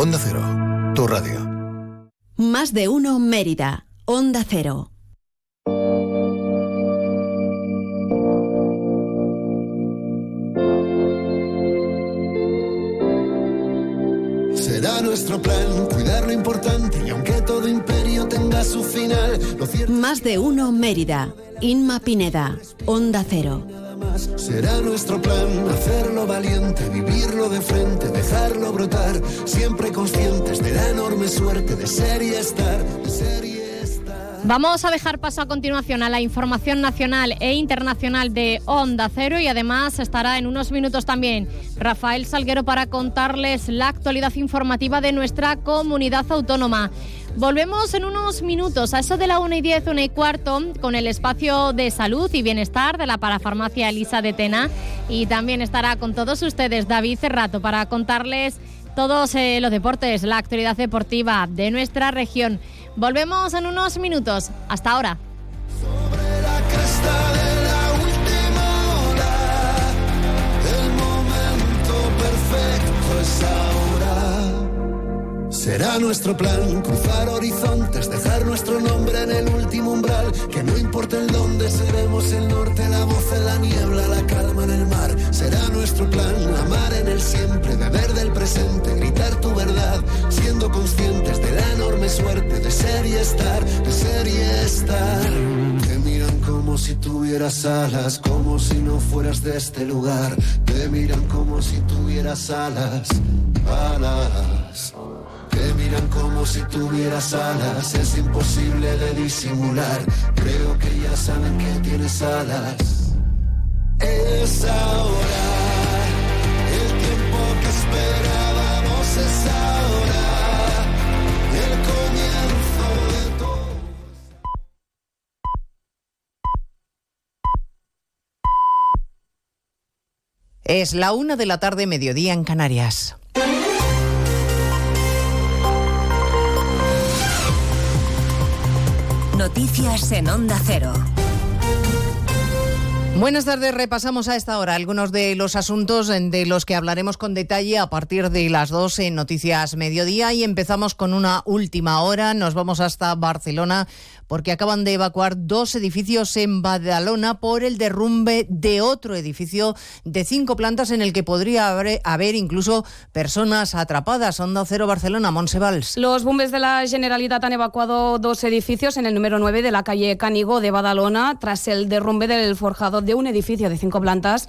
Speaker 17: Onda Cero, tu radio.
Speaker 9: Más de uno Mérida, Onda Cero.
Speaker 18: Será nuestro plan cuidar lo importante y aunque todo imperio tenga su final,
Speaker 9: Más de uno Mérida, Inma Pineda, Onda Cero.
Speaker 18: Será nuestro plan hacerlo valiente, vivirlo de frente, dejarlo brotar, siempre conscientes de la enorme suerte de ser y estar, de ser y estar.
Speaker 1: Vamos a dejar paso a continuación a la información nacional e internacional de Onda Cero y además estará en unos minutos también Rafael Salguero para contarles la actualidad informativa de nuestra comunidad autónoma. Volvemos en unos minutos, a eso de la 1 y 10, 1 y cuarto, con el espacio de salud y bienestar de la parafarmacia Elisa de Tena. Y también estará con todos ustedes David Cerrato para contarles todos eh, los deportes, la actualidad deportiva de nuestra región. Volvemos en unos minutos. Hasta ahora.
Speaker 18: Sobre la cresta de la última hora, el momento perfecto es ahora. Será nuestro plan cruzar horizontes, dejar nuestro nombre en el último umbral. Que no importa el dónde, seremos el norte, la voz en la niebla, la calma en el mar. Será nuestro plan amar en el siempre, beber del presente, gritar tu verdad, siendo conscientes de la enorme suerte de ser y estar, de ser y estar. Te miran como si tuvieras alas, como si no fueras de este lugar. Te miran como si tuvieras alas, alas. Te miran como si tuvieras alas, es imposible de disimular. Creo que ya saben que tienes alas. Es ahora, el tiempo que esperábamos es ahora, el comienzo de todo.
Speaker 19: Es la una de la tarde, mediodía en Canarias.
Speaker 20: Noticias en Onda Cero.
Speaker 19: Buenas tardes, repasamos a esta hora algunos de los asuntos de los que hablaremos con detalle a partir de las 2 en Noticias Mediodía y empezamos con una última hora. Nos vamos hasta Barcelona porque acaban de evacuar dos edificios en Badalona por el derrumbe de otro edificio de cinco plantas en el que podría haber, incluso personas atrapadas. Onda Cero Barcelona, Monsevals.
Speaker 21: Los bombes de la Generalitat han evacuado dos edificios en el número 9 de la calle Canigo de Badalona tras el derrumbe del forjado de un edificio de cinco plantas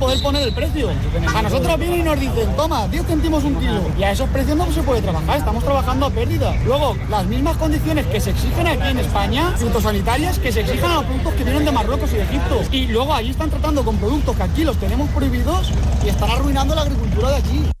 Speaker 22: podemos poner el precio. A nosotros vienen y nos dicen, toma, 10 céntimos un kilo. Y a esos precios no se puede trabajar, estamos trabajando a pérdida. Luego, las mismas condiciones que se exigen aquí en España, fitosanitarias, que se exigen a los productos que vienen de Marruecos y de Egipto. Y luego allí están tratando con productos que aquí los tenemos prohibidos y están arruinando la agricultura de allí.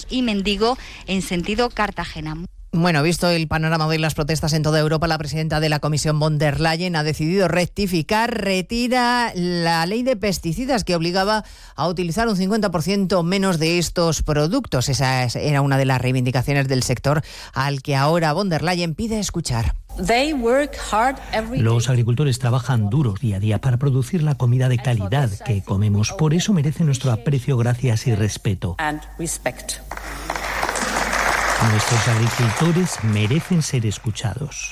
Speaker 23: y Mendigo en sentido Cartagena.
Speaker 19: Bueno, visto el panorama de las protestas en toda Europa, la presidenta de la Comisión von der Leyen ha decidido rectificar, retira la ley de pesticidas que obligaba a utilizar un 50% menos de estos productos. Esa era una de las reivindicaciones del sector al que ahora von der Leyen pide escuchar.
Speaker 24: Los agricultores trabajan duro día a día para producir la comida de calidad que comemos. Por eso merecen nuestro aprecio, gracias y respeto. Nuestros agricultores merecen ser escuchados.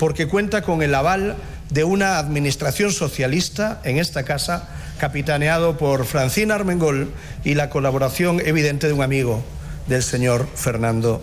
Speaker 25: porque cuenta con el aval de una administración socialista en esta casa, capitaneado por Francina Armengol y la colaboración evidente de un amigo del señor Fernando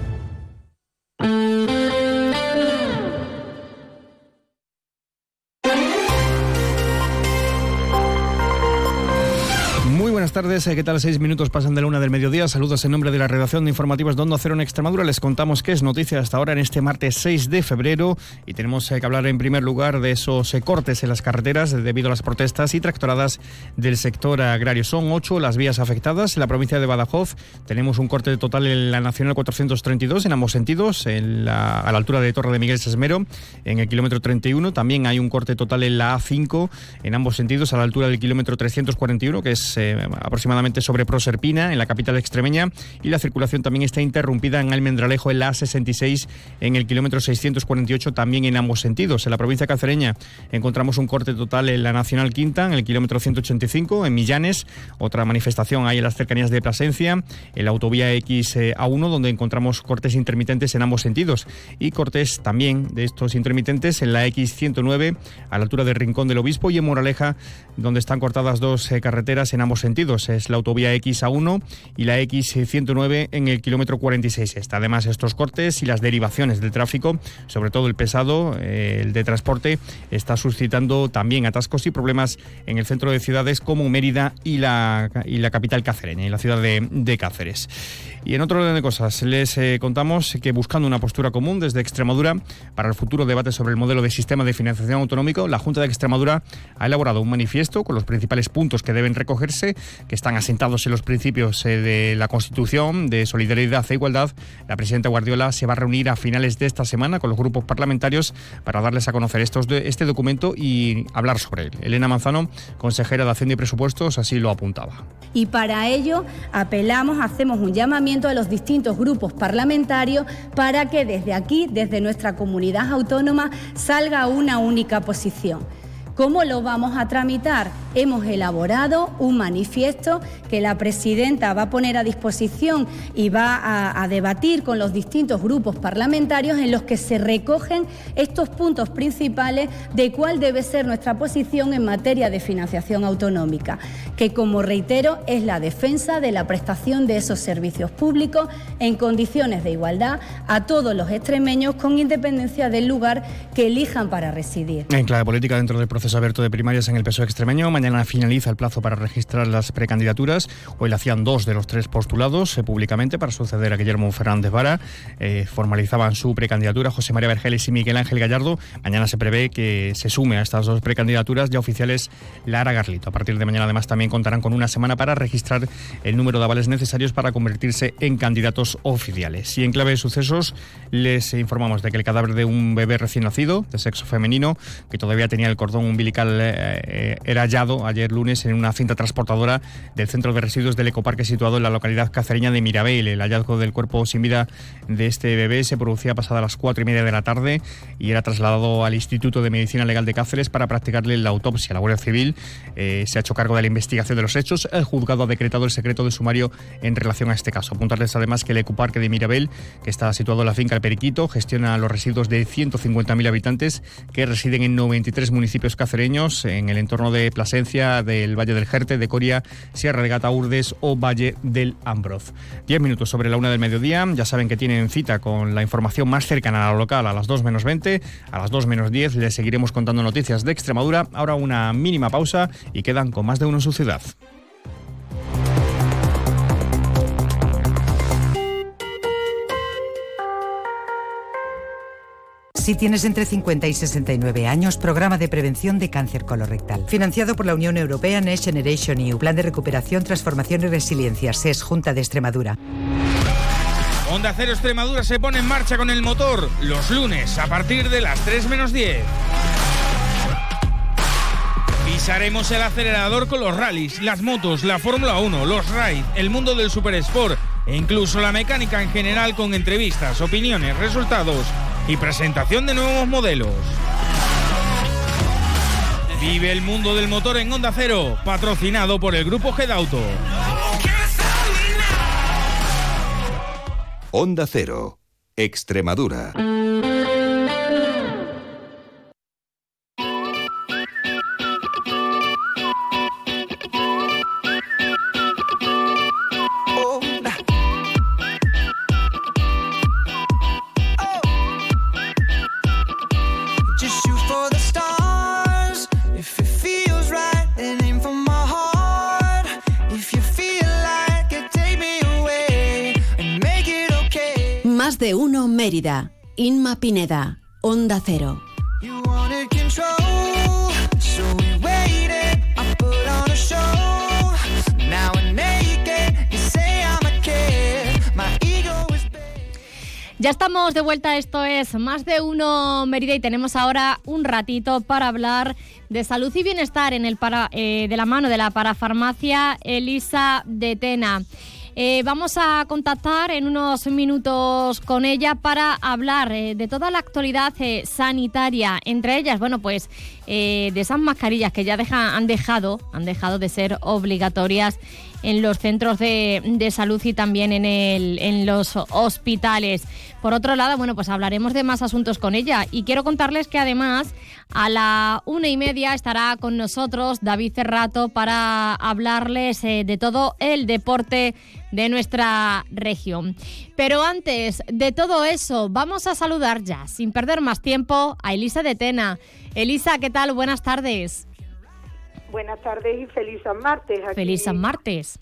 Speaker 2: Tardes. Eh, ¿Qué tal? Seis minutos pasan de la una del mediodía. Saludos en nombre de la redacción de informativos de Onda Cero en Extremadura. Les contamos qué es noticia hasta ahora en este martes 6 de febrero y tenemos eh, que hablar en primer lugar de esos eh, cortes en las carreteras debido a las protestas y tractoradas del sector agrario. Son ocho las vías afectadas. En la provincia de Badajoz tenemos un corte total en la Nacional 432 en ambos sentidos, en la, a la altura de Torre de Miguel Sesmero, en el kilómetro 31. También hay un corte total en la A5 en ambos sentidos, a la altura del kilómetro 341, que es aproximadamente sobre Proserpina, en la capital extremeña, y la circulación también está interrumpida en Almendralejo, en la A66, en el kilómetro 648, también en ambos sentidos. En la provincia cacereña encontramos un corte total en la Nacional Quinta, en el kilómetro 185, en Millanes, otra manifestación hay en las cercanías de Plasencia, en la autovía XA1, donde encontramos cortes intermitentes en ambos sentidos, y cortes también de estos intermitentes en la X109, a la altura del Rincón del Obispo, y en Moraleja, donde están cortadas dos eh, carreteras en ambos sentidos es la autovía XA1 y la X109 en el kilómetro 46. Está además estos cortes y las derivaciones del tráfico, sobre todo el pesado, eh, el de transporte, está suscitando también atascos y problemas en el centro de ciudades como Mérida y la, y la capital cacereña, en la ciudad de Cáceres. Y en otro orden de cosas, les eh, contamos que buscando una postura común desde Extremadura para el futuro debate sobre el modelo de sistema de financiación autonómico, la Junta de Extremadura ha elaborado un manifiesto con los principales puntos que deben recogerse, que están asentados en los principios eh, de la Constitución, de solidaridad e igualdad. La presidenta Guardiola se va a reunir a finales de esta semana con los grupos parlamentarios para darles a conocer estos este documento y hablar sobre él. Elena Manzano, consejera de Hacienda y Presupuestos, así lo apuntaba.
Speaker 26: Y para ello apelamos, hacemos un llamamiento a los distintos grupos parlamentarios para que desde aquí, desde nuestra comunidad autónoma, salga una única posición. ¿Cómo lo vamos a tramitar? Hemos elaborado un manifiesto que la presidenta va a poner a disposición y va a, debatir con los distintos grupos parlamentarios en los que se recogen estos puntos principales de cuál debe ser nuestra posición en materia de financiación autonómica, que como reitero es la defensa de la prestación de esos servicios públicos en condiciones de igualdad a todos los extremeños con independencia del lugar que elijan para residir.
Speaker 2: En clave política dentro del proceso abierto de primarias en el PSOE extremeño, mañana finaliza el plazo para registrar las precandidaturas. Hoy le hacían dos de los tres postulados eh, públicamente para suceder a Guillermo Fernández Vara. Eh, formalizaban su precandidatura José María Vergeles y Miguel Ángel Gallardo. Mañana se prevé que se sume a estas dos precandidaturas ya oficiales Lara Garlito. A partir de mañana además también contarán con una semana para registrar el número de avales necesarios para convertirse en candidatos oficiales. Y en clave de sucesos les informamos de que el cadáver de un bebé recién nacido, de sexo femenino, que todavía tenía el cordón umbilical, eh, eh, era hallado ayer lunes en una cinta transportadora del centro de residuos del ecoparque situado en la localidad cacereña de Mirabel. El hallazgo del cuerpo sin vida de este bebé se producía pasada las cuatro y media de la tarde y era trasladado al Instituto de Medicina Legal de Cáceres para practicarle la autopsia. La Guardia Civil eh, se ha hecho cargo de la investigación de los hechos. El juzgado ha decretado el secreto de sumario en relación a este caso. Apuntarles además que el ecoparque de Mirabel, que está situado en la finca El Periquito, gestiona los residuos de 150.000 habitantes que residen en 93 municipios cacereños en el entorno de Plasencia, del Valle del Jerte, de Coria, Sierra de Gata Urdes o Valle del Ambroz. Diez minutos sobre la una del mediodía. Ya saben que tienen cita con la información más cercana a la local a las 2 menos 20. A las 2 menos 10 les seguiremos contando noticias de Extremadura. Ahora una mínima pausa y quedan con más de uno en su ciudad.
Speaker 27: Si tienes entre 50 y 69 años, programa de prevención de cáncer colorectal. Financiado por la Unión Europea Next Generation EU, Plan de Recuperación, Transformación y Resiliencia, SES, Junta de Extremadura.
Speaker 28: Onda Cero Extremadura se pone en marcha con el motor los lunes a partir de las 3 menos 10. Pisaremos el acelerador con los rallies, las motos, la Fórmula 1, los raids, el mundo del super sport e incluso la mecánica en general con entrevistas, opiniones, resultados y presentación de nuevos modelos. Vive el mundo del motor en Onda Cero, patrocinado por el grupo Gedauto.
Speaker 29: Onda Cero, Extremadura.
Speaker 9: Mérida. Inma Pineda. Onda Cero.
Speaker 1: Ya estamos de vuelta, esto es Más de Uno Mérida y tenemos ahora un ratito para hablar de salud y bienestar en el para, eh, de la mano de la parafarmacia Elisa de Tena. Eh, vamos a contactar en unos minutos con ella para hablar eh, de toda la actualidad eh, sanitaria, entre ellas, bueno, pues de esas mascarillas que ya han dejado, han dejado de ser obligatorias en los centros de, salud y también en, el, en los hospitales. Por otro lado, bueno, pues hablaremos de más asuntos con ella y quiero contarles que además a la una y media estará con nosotros David Cerrato para hablarles de todo el deporte de nuestra región. Pero antes de todo eso, vamos a saludar ya, sin perder más tiempo, a Elisa de Tena. Elisa, ¿qué tal? Buenas tardes.
Speaker 30: Buenas tardes y feliz San Martes.
Speaker 1: Feliz San Martes.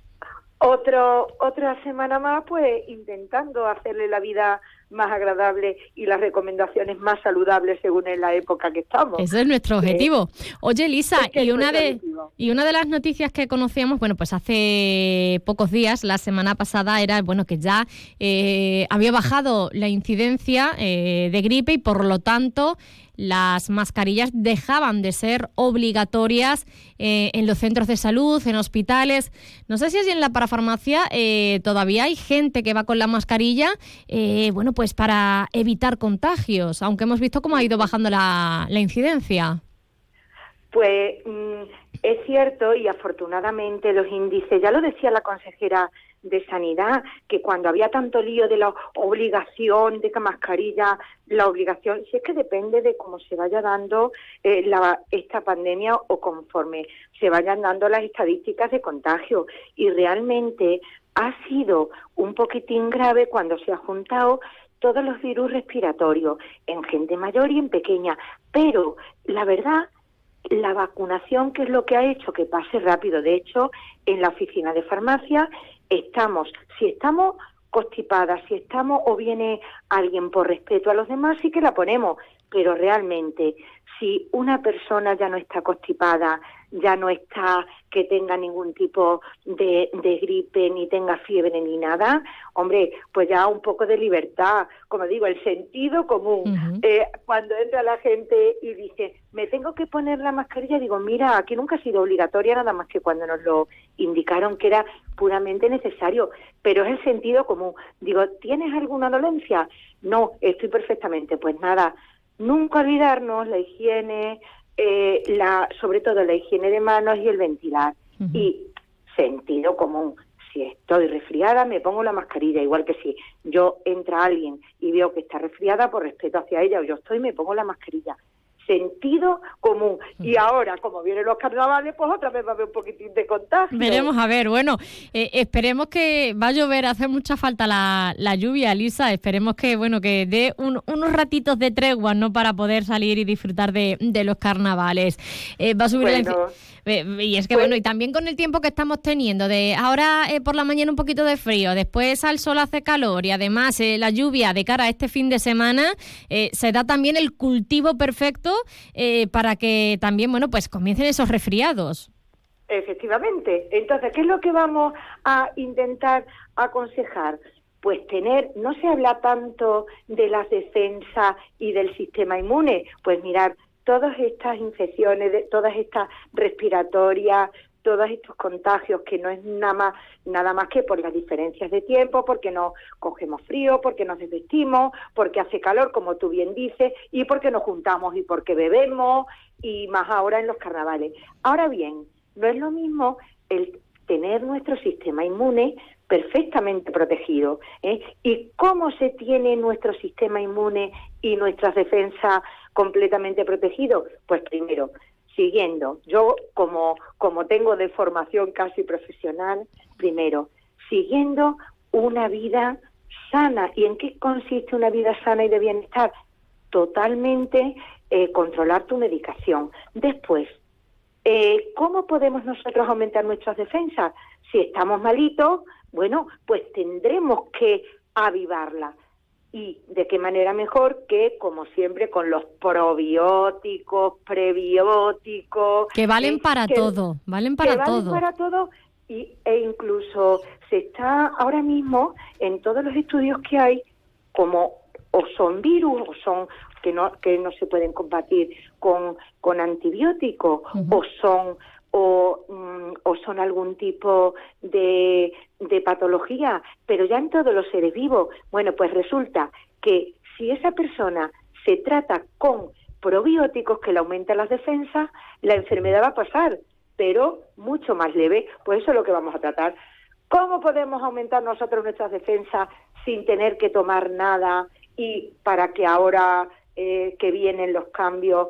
Speaker 30: Otro, otra semana más, pues intentando hacerle la vida más agradable y las recomendaciones más saludables según en la época que estamos.
Speaker 1: Ese es nuestro objetivo. Oye, Lisa, y una de y una de las noticias que conocíamos, bueno, pues hace pocos días, la semana pasada, era bueno que ya eh, había bajado la incidencia eh, de gripe y por lo tanto las mascarillas dejaban de ser obligatorias eh, en los centros de salud, en hospitales. No sé si es en la parafarmacia eh, todavía hay gente que va con la mascarilla, eh, bueno, pues para evitar contagios, aunque hemos visto cómo ha ido bajando la, incidencia.
Speaker 30: Pues mm, es cierto y afortunadamente los índices, ya lo decía la consejera de Sanidad, que cuando había tanto lío de la obligación de que mascarilla, la obligación, si es que depende de cómo se vaya dando eh, esta pandemia o conforme se vayan dando las estadísticas de contagio. Y realmente ha sido un poquitín grave cuando se ha juntado todos los virus respiratorios en gente mayor y en pequeña. Pero la verdad la vacunación, que es lo que ha hecho que pase rápido. De hecho, en la oficina de farmacia estamos, si estamos constipadas, si estamos o viene alguien por respeto a los demás, sí que la ponemos, pero realmente si una persona ya no está constipada, ya no está que tenga ningún tipo de, gripe, ni tenga fiebre, ni nada, hombre, pues ya un poco de libertad, como digo, el sentido común. Eh, cuando entra la gente y dice, me tengo que poner la mascarilla, digo, mira, aquí nunca ha sido obligatoria, nada más que cuando nos lo indicaron que era puramente necesario, pero es el sentido común. Digo, ¿tienes alguna dolencia? No, estoy perfectamente. Pues nada, nunca olvidarnos la higiene, eh, la, sobre todo la higiene de manos y el ventilar. Y sentido común. Si estoy resfriada, me pongo la mascarilla, igual que si yo entra alguien y veo que está resfriada, por respeto hacia ella, o yo estoy, me pongo la mascarilla sentido común. Y ahora, como vienen los carnavales, pues otra vez va a haber un poquitín de contagio.
Speaker 1: Veremos, a ver, bueno, eh, esperemos que va a llover, hace mucha falta la, la lluvia, Lisa, esperemos que, bueno, que dé unos ratitos de tregua, ¿no?, para poder salir y disfrutar de, de los carnavales. Eh, va a subir la y es que bueno, y también con el tiempo que estamos teniendo, de ahora eh, por la mañana un poquito de frío, después al sol hace calor y además eh, la lluvia de cara a este fin de semana, eh, se da también el cultivo perfecto para que también, bueno, pues comiencen esos resfriados.
Speaker 30: Efectivamente. Entonces, ¿qué es lo que vamos a intentar aconsejar? Pues tener, no se habla tanto de las defensas y del sistema inmune, pues mirar, todas estas infecciones, todas estas respiratorias, todos estos contagios que no es nada más, nada más que por las diferencias de tiempo, porque no cogemos frío, porque nos desvestimos, porque hace calor, como tú bien dices, y porque nos juntamos y porque bebemos, y más ahora en los carnavales. Ahora bien, no es lo mismo el tener nuestro sistema inmune perfectamente protegido. ¿eh? ¿Y cómo se tiene nuestro sistema inmune y nuestras defensas completamente protegidos? Pues primero, siguiendo, yo como, como tengo de formación casi profesional, primero, siguiendo una vida sana. ¿Y en qué consiste una vida sana y de bienestar? Totalmente eh, controlar tu medicación. Después, eh, ¿cómo podemos nosotros aumentar nuestras defensas? Si estamos malitos, bueno, pues tendremos que avivarla. ¿Y de qué manera mejor que, como siempre, con los probióticos, prebióticos?
Speaker 1: Que valen eh, para todo, valen para
Speaker 30: que
Speaker 1: todo.
Speaker 30: Valen para todo y, e incluso se está ahora mismo en todos los estudios que hay como o son virus o son que no que no se pueden combatir con, con antibióticos o son o, mm, o son algún tipo de, de patología, pero ya en todos los seres vivos. Bueno, pues resulta que si esa persona se trata con probióticos que le aumentan las defensas, la enfermedad va a pasar, pero mucho más leve. Pues eso es lo que vamos a tratar. ¿Cómo podemos aumentar nosotros nuestras defensas sin tener que tomar nada y para que ahora eh, que vienen los cambios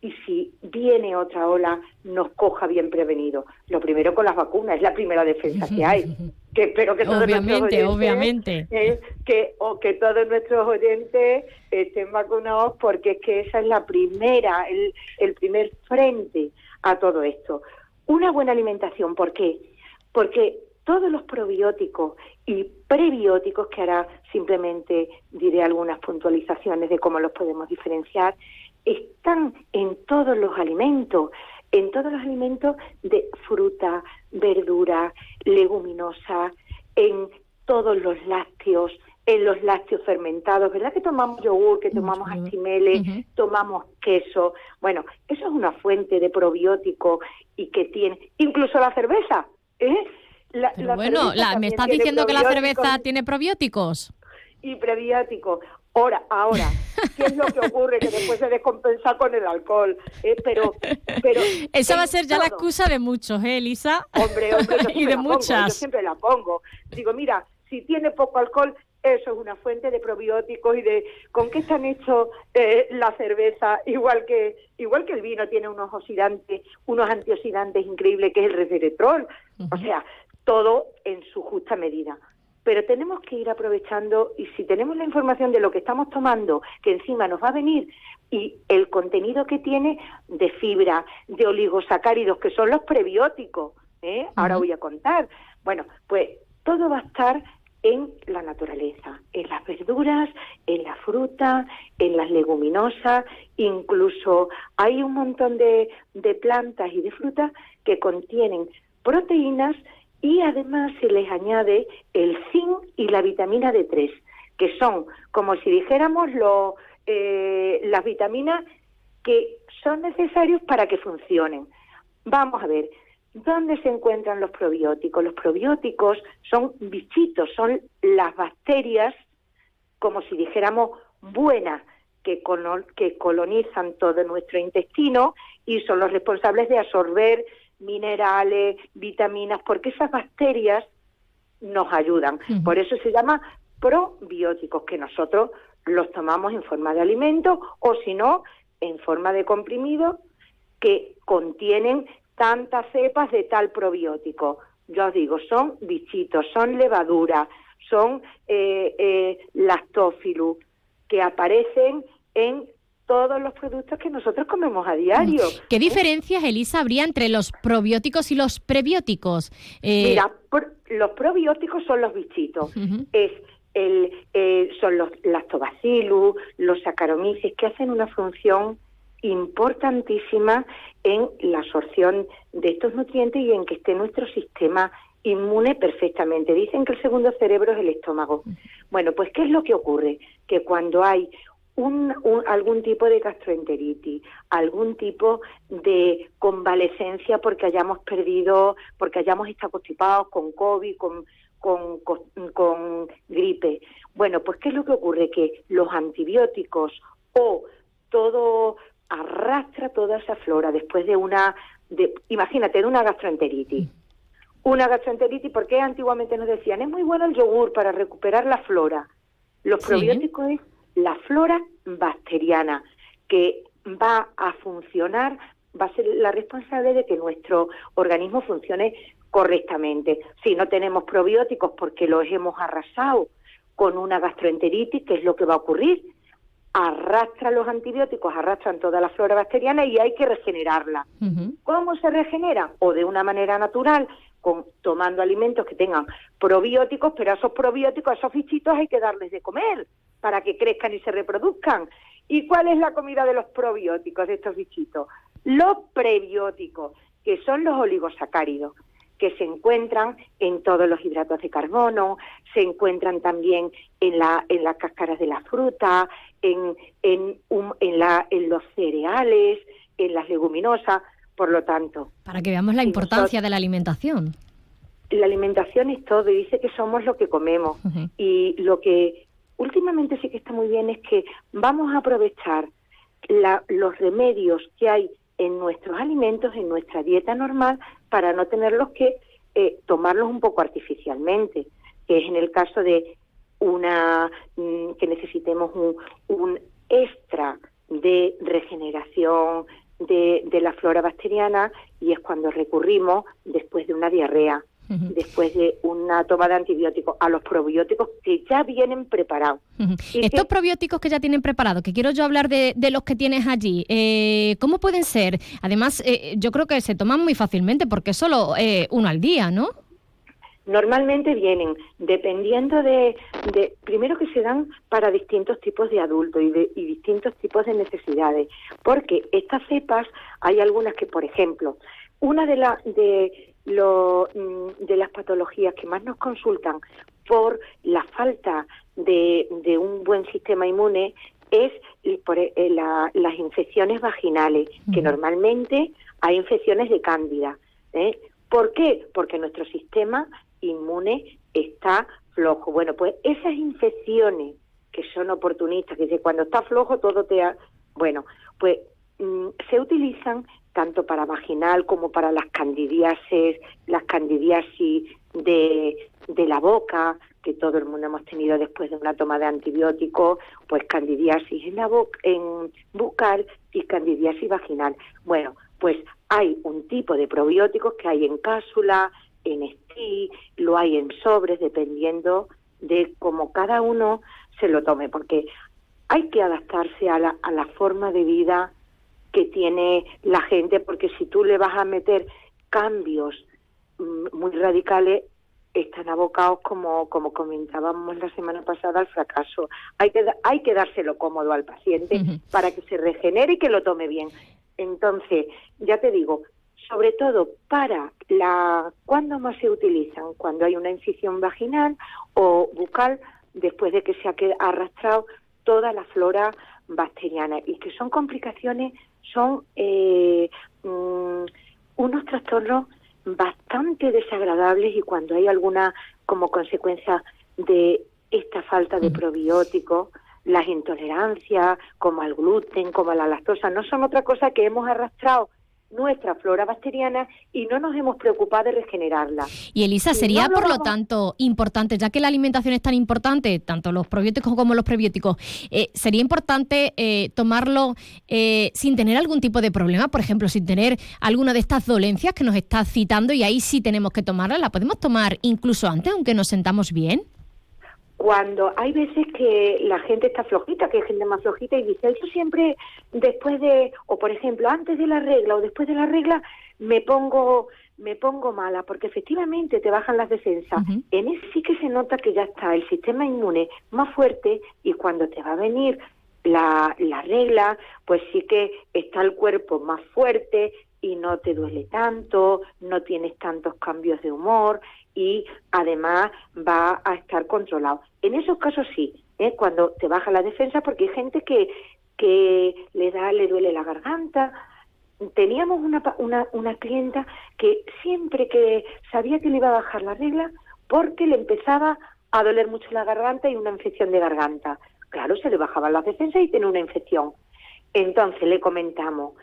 Speaker 30: y si viene otra ola nos coja bien prevenido. Lo primero con las vacunas, es la primera defensa que hay. Que espero que todos
Speaker 1: obviamente,
Speaker 30: nuestros oyentes,
Speaker 1: obviamente.
Speaker 30: Eh, que, o que todos nuestros oyentes estén vacunados porque es que esa es la primera, el, el primer frente a todo esto. Una buena alimentación, ¿por qué? Porque todos los probióticos y prebióticos, que ahora simplemente diré algunas puntualizaciones de cómo los podemos diferenciar, están en todos los alimentos, en todos los alimentos de fruta, verdura, leguminosa, en todos los lácteos, en los lácteos fermentados, ¿verdad? Que tomamos yogur, que tomamos astimeles, tomamos queso. Bueno, eso es una fuente de probiótico y que tiene, incluso la cerveza, ¿eh?
Speaker 1: bueno, me estás diciendo que la cerveza tiene probióticos
Speaker 30: y prebióticos. Ahora, ahora, ¿qué es lo que ocurre? Que después se descompensa con el alcohol. Eh, pero, pero
Speaker 1: Esa va a ser ya la excusa de muchos, ¿eh, Elisa?
Speaker 30: Hombre, hombre,
Speaker 1: y de muchas.
Speaker 30: yo siempre la pongo. Digo, mira, si tiene poco alcohol, eso es una fuente de probióticos y de con qué están hechos eh, la cerveza, igual que igual que el vino tiene unos oxidantes, unos antioxidantes increíbles que es el resveratrol. O sea, todo en su justa medida pero tenemos que ir aprovechando y si tenemos la información de lo que estamos tomando, que encima nos va a venir, y el contenido que tiene de fibra, de oligosacáridos, que son los prebióticos, ¿eh? ahora voy a contar, bueno, pues todo va a estar en la naturaleza, en las verduras, en la fruta, en las leguminosas, incluso hay un montón de, de plantas y de frutas que contienen proteínas y además se les añade el zinc y la vitamina D3, que son como si dijéramos lo, eh, las vitaminas que son necesarios para que funcionen. Vamos a ver, ¿dónde se encuentran los probióticos? Los probióticos son bichitos, son las bacterias, como si dijéramos, buenas, que colonizan todo nuestro intestino y son los responsables de absorber minerales, vitaminas, porque esas bacterias nos ayudan. Por eso se llama probióticos, que nosotros los tomamos en forma de alimento o si no, en forma de comprimido que contienen tantas cepas de tal probiótico. Yo os digo, son bichitos, son levaduras, son eh, eh, lactófilos que aparecen en todos los productos que nosotros comemos a diario.
Speaker 1: ¿Qué diferencias, Elisa, habría entre los probióticos y los prebióticos?
Speaker 30: Eh, Mira, los probióticos son los bichitos. Es el, eh, son los lactobacillus, los saccharomyces, que hacen una función importantísima en la absorción de estos nutrientes y en que esté nuestro sistema inmune perfectamente. Dicen que el segundo cerebro es el estómago. Bueno, pues ¿qué es lo que ocurre? Que cuando hay un, algún tipo de gastroenteritis, algún tipo de convalecencia porque hayamos perdido, porque hayamos estado constipados con COVID, con, con, con, gripe. Bueno, pues ¿qué es lo que ocurre? Que los antibióticos o todo arrastra toda esa flora después de una, de, imagínate, de una gastroenteritis. Una gastroenteritis, porque antiguamente nos decían, es muy bueno el yogur para recuperar la flora. Los probióticos es la flora bacteriana, que va a funcionar, va a ser la responsable de que nuestro organismo funcione correctamente. Si no tenemos probióticos porque los hemos arrasado con una gastroenteritis, ¿qué es lo que va a ocurrir? Arrastran los antibióticos, arrastran toda la flora bacteriana y hay que regenerarla. ¿Cómo se regenera? O de una manera natural, con, tomando alimentos que tengan probióticos, pero a esos probióticos, a esos fichitos hay que darles de comer para que crezcan y se reproduzcan. ¿Y cuál es la comida de los probióticos, de estos bichitos? Los prebióticos, que son los oligosacáridos, que se encuentran en todos los hidratos de carbono, se encuentran también en, la, en las cáscaras de la fruta, en, en, en, la, en los cereales, en las leguminosas, por lo tanto.
Speaker 1: Para que veamos la importancia de la alimentación.
Speaker 30: La alimentación es todo, y dice que somos lo que comemos. Y lo que últimamente sí que está muy bien es que vamos a aprovechar los remedios que hay en nuestros alimentos, en nuestra dieta normal, para no tenerlos que eh, tomarlos un poco artificialmente, que es en el caso de una mm, que necesitemos un, extra de regeneración de la flora bacteriana y es cuando recurrimos después de una diarrea después de una toma de antibióticos, a los probióticos que ya vienen preparados.
Speaker 1: Estos probióticos que ya tienen preparados, que quiero yo hablar de, los que tienes allí, eh, ¿cómo pueden ser? Además, eh, yo creo que se toman muy fácilmente porque solo eh, uno al día, ¿no?
Speaker 30: Normalmente vienen, dependiendo de, primero que se dan para distintos tipos de adultos y, de, y distintos tipos de necesidades, porque estas cepas hay algunas que, por ejemplo, una de, las de lo, mm, de las patologías que más nos consultan por la falta de, de un buen sistema inmune es por eh, las infecciones vaginales, que normalmente hay infecciones de cándida. ¿eh? ¿Por qué? Porque nuestro sistema inmune está flojo. Bueno, pues esas infecciones que son oportunistas, que dice cuando está flojo todo te... Ha... Bueno, pues mm, se utilizan tanto para vaginal como para las candidiasis, las candidiasis de, de la boca, que todo el mundo hemos tenido después de una toma de antibióticos, pues candidiasis en la boca, en bucal y candidiasis vaginal. Bueno, pues hay un tipo de probióticos que hay en cápsula, en estí, lo hay en sobres, dependiendo de cómo cada uno se lo tome, porque hay que adaptarse a la, a la forma de vida que tiene la gente, porque si tú le vas a meter cambios mm, muy radicales, están abocados, como, como comentábamos la semana pasada, al fracaso. Hay que, hay que dárselo cómodo al paciente para que se regenere y que lo tome bien. Entonces, ya te digo, sobre todo para la cuando más se utilizan cuando hay una incisión vaginal o bucal después de que se ha arrastrado toda la flora bacteriana y que son complicaciones son eh, mm, unos trastornos bastante desagradables y cuando hay alguna como consecuencia de esta falta de probióticos, las intolerancias como al gluten, como a la lactosa, no son otra cosa que hemos arrastrado nuestra flora bacteriana y no nos hemos preocupado de regenerarla.
Speaker 1: Y Elisa, sería por lo tanto importante, ya que la alimentación es tan importante, tanto los probióticos como los prebióticos, eh, sería importante eh, tomarlo eh, sin tener algún tipo de problema, por ejemplo, sin tener alguna de estas dolencias que nos está citando y ahí sí tenemos que tomarla, ¿la podemos tomar incluso antes, aunque nos sentamos bien?
Speaker 30: Cuando hay veces que la gente está flojita, que hay gente más flojita y dice, yo siempre después de, o por ejemplo, antes de la regla o después de la regla, me pongo me pongo mala, porque efectivamente te bajan las defensas. En ese sí que se nota que ya está el sistema inmune más fuerte y cuando te va a venir la, la regla, pues sí que está el cuerpo más fuerte y no te duele tanto, no tienes tantos cambios de humor y además va a estar controlado. En esos casos sí, ¿eh? cuando te baja la defensa, porque hay gente que, que le da, le duele la garganta. Teníamos una, una, una clienta que siempre que sabía que le iba a bajar la regla, porque le empezaba a doler mucho la garganta y una infección de garganta. Claro, se le bajaban las defensas y tiene una infección. Entonces le comentamos,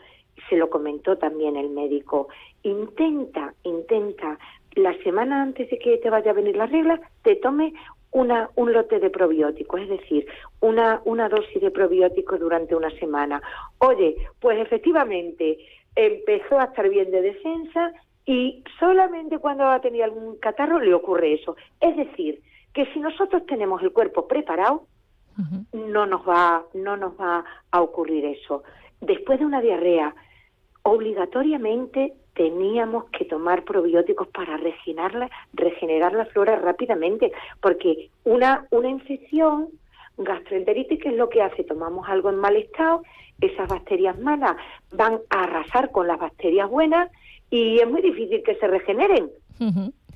Speaker 30: se lo comentó también el médico, intenta, intenta la semana antes de que te vaya a venir la regla, te tome una, un lote de probióticos, es decir, una, una dosis de probióticos durante una semana. Oye, pues efectivamente empezó a estar bien de defensa y solamente cuando va a tener algún catarro le ocurre eso. Es decir, que si nosotros tenemos el cuerpo preparado, no nos va, no nos va a ocurrir eso. Después de una diarrea, obligatoriamente teníamos que tomar probióticos para regenerar regenerar la flora rápidamente, porque una, una infección gastroenteritis, ¿qué es lo que hace? Tomamos algo en mal estado, esas bacterias malas van a arrasar con las bacterias buenas y es muy difícil que se regeneren.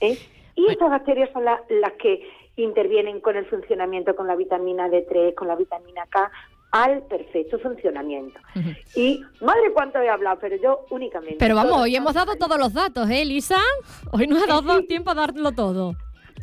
Speaker 30: ¿eh? Y estas bacterias son las que intervienen con el funcionamiento, con la vitamina D3, con la vitamina K, al perfecto funcionamiento. Y madre cuánto he hablado, pero yo únicamente.
Speaker 1: Pero vamos, hoy hemos dado todos los datos, ¿eh, Elisa? Hoy nos ha dado tiempo a darlo todo.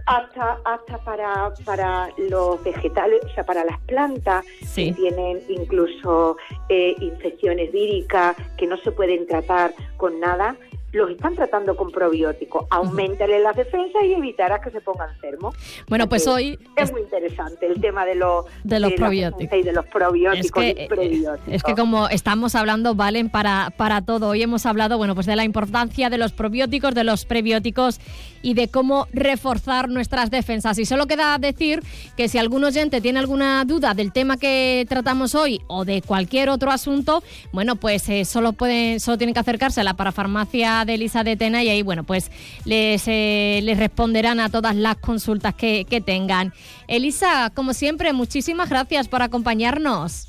Speaker 30: Hasta, hasta para, para los vegetales, o sea, para las plantas que tienen incluso eh, infecciones víricas que no se pueden tratar con nada, los están tratando con probióticos. Aumentale las defensas y evitarás que se pongan enfermos.
Speaker 1: Bueno, pues hoy...
Speaker 30: Es, muy interesante el tema de los,
Speaker 1: de los probióticos.
Speaker 30: Y de los probióticos
Speaker 1: es que, Es que como estamos hablando, valen para, para todo. Hoy hemos hablado, bueno, pues de la importancia de los probióticos, de los prebióticos y de cómo reforzar nuestras defensas. Y solo queda decir que si algún oyente tiene alguna duda del tema que tratamos hoy o de cualquier otro asunto, bueno, pues eh, solo, pueden, solo tienen que acercarse a la parafarmacia de Elisa de Tena y ahí, bueno, pues les, eh, les responderán a todas las consultas que, que tengan. Elisa, como siempre, muchísimas gracias por acompañarnos.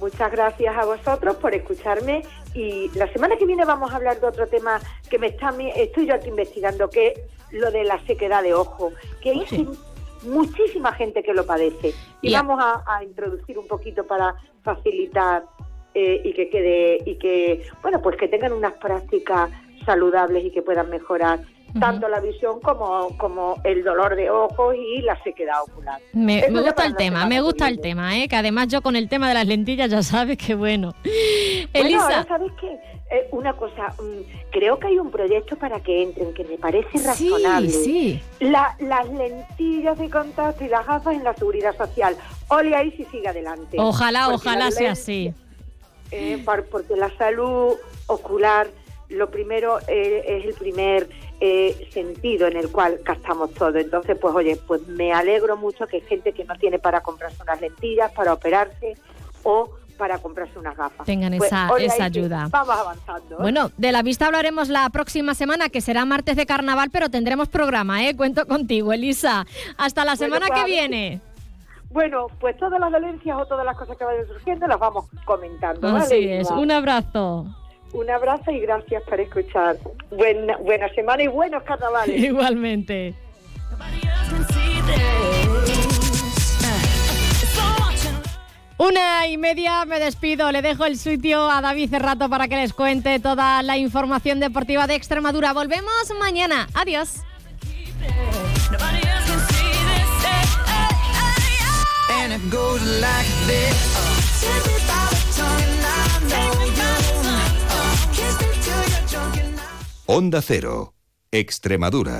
Speaker 30: Muchas gracias a vosotros por escucharme y la semana que viene vamos a hablar de otro tema que me está estoy yo aquí investigando, que es lo de la sequedad de ojo, que hay muchísima gente que lo padece y vamos a, introducir un poquito para facilitar eh, y que quede y que bueno pues que tengan unas prácticas saludables y que puedan mejorar tanto la visión como, como el dolor de ojos y la sequedad ocular.
Speaker 1: Me, gusta el tema, me gusta el tema, ¿eh? que además yo con el tema de las lentillas ya sabes que bueno.
Speaker 30: Elisa. ¿sabes qué? Eh, una cosa, mm, creo que hay un proyecto para que entren que me parece razonable.
Speaker 1: Sí,
Speaker 30: las lentillas de contacto y las gafas en la seguridad social. Ole ahí si sigue adelante.
Speaker 1: Ojalá, ojalá sea así.
Speaker 30: Eh, porque la salud ocular, lo primero eh, es el primer sentido en el cual gastamos todo. Entonces, pues oye, pues me alegro mucho que hay gente que no tiene para comprarse unas lentillas, para operarse o para comprarse unas gafas.
Speaker 1: Tengan pues, esa, esa ayuda.
Speaker 30: Vamos avanzando.
Speaker 1: ¿eh? Bueno, de la vista hablaremos la próxima semana, que será martes de carnaval, pero tendremos programa, ¿eh? Cuento contigo, Elisa. Hasta la semana que viene.
Speaker 30: Bueno, pues todas las dolencias o todas las cosas que vayan surgiendo las vamos comentando.
Speaker 1: Así es, un abrazo.
Speaker 30: Un abrazo y gracias por escuchar. Buena, buena semana y buenos carnavales.
Speaker 1: Igualmente. Una y media me despido. Le dejo el sitio a David Cerrato para que les cuente toda la información deportiva de Extremadura. Volvemos mañana. Adiós.
Speaker 29: Onda Cero, Extremadura.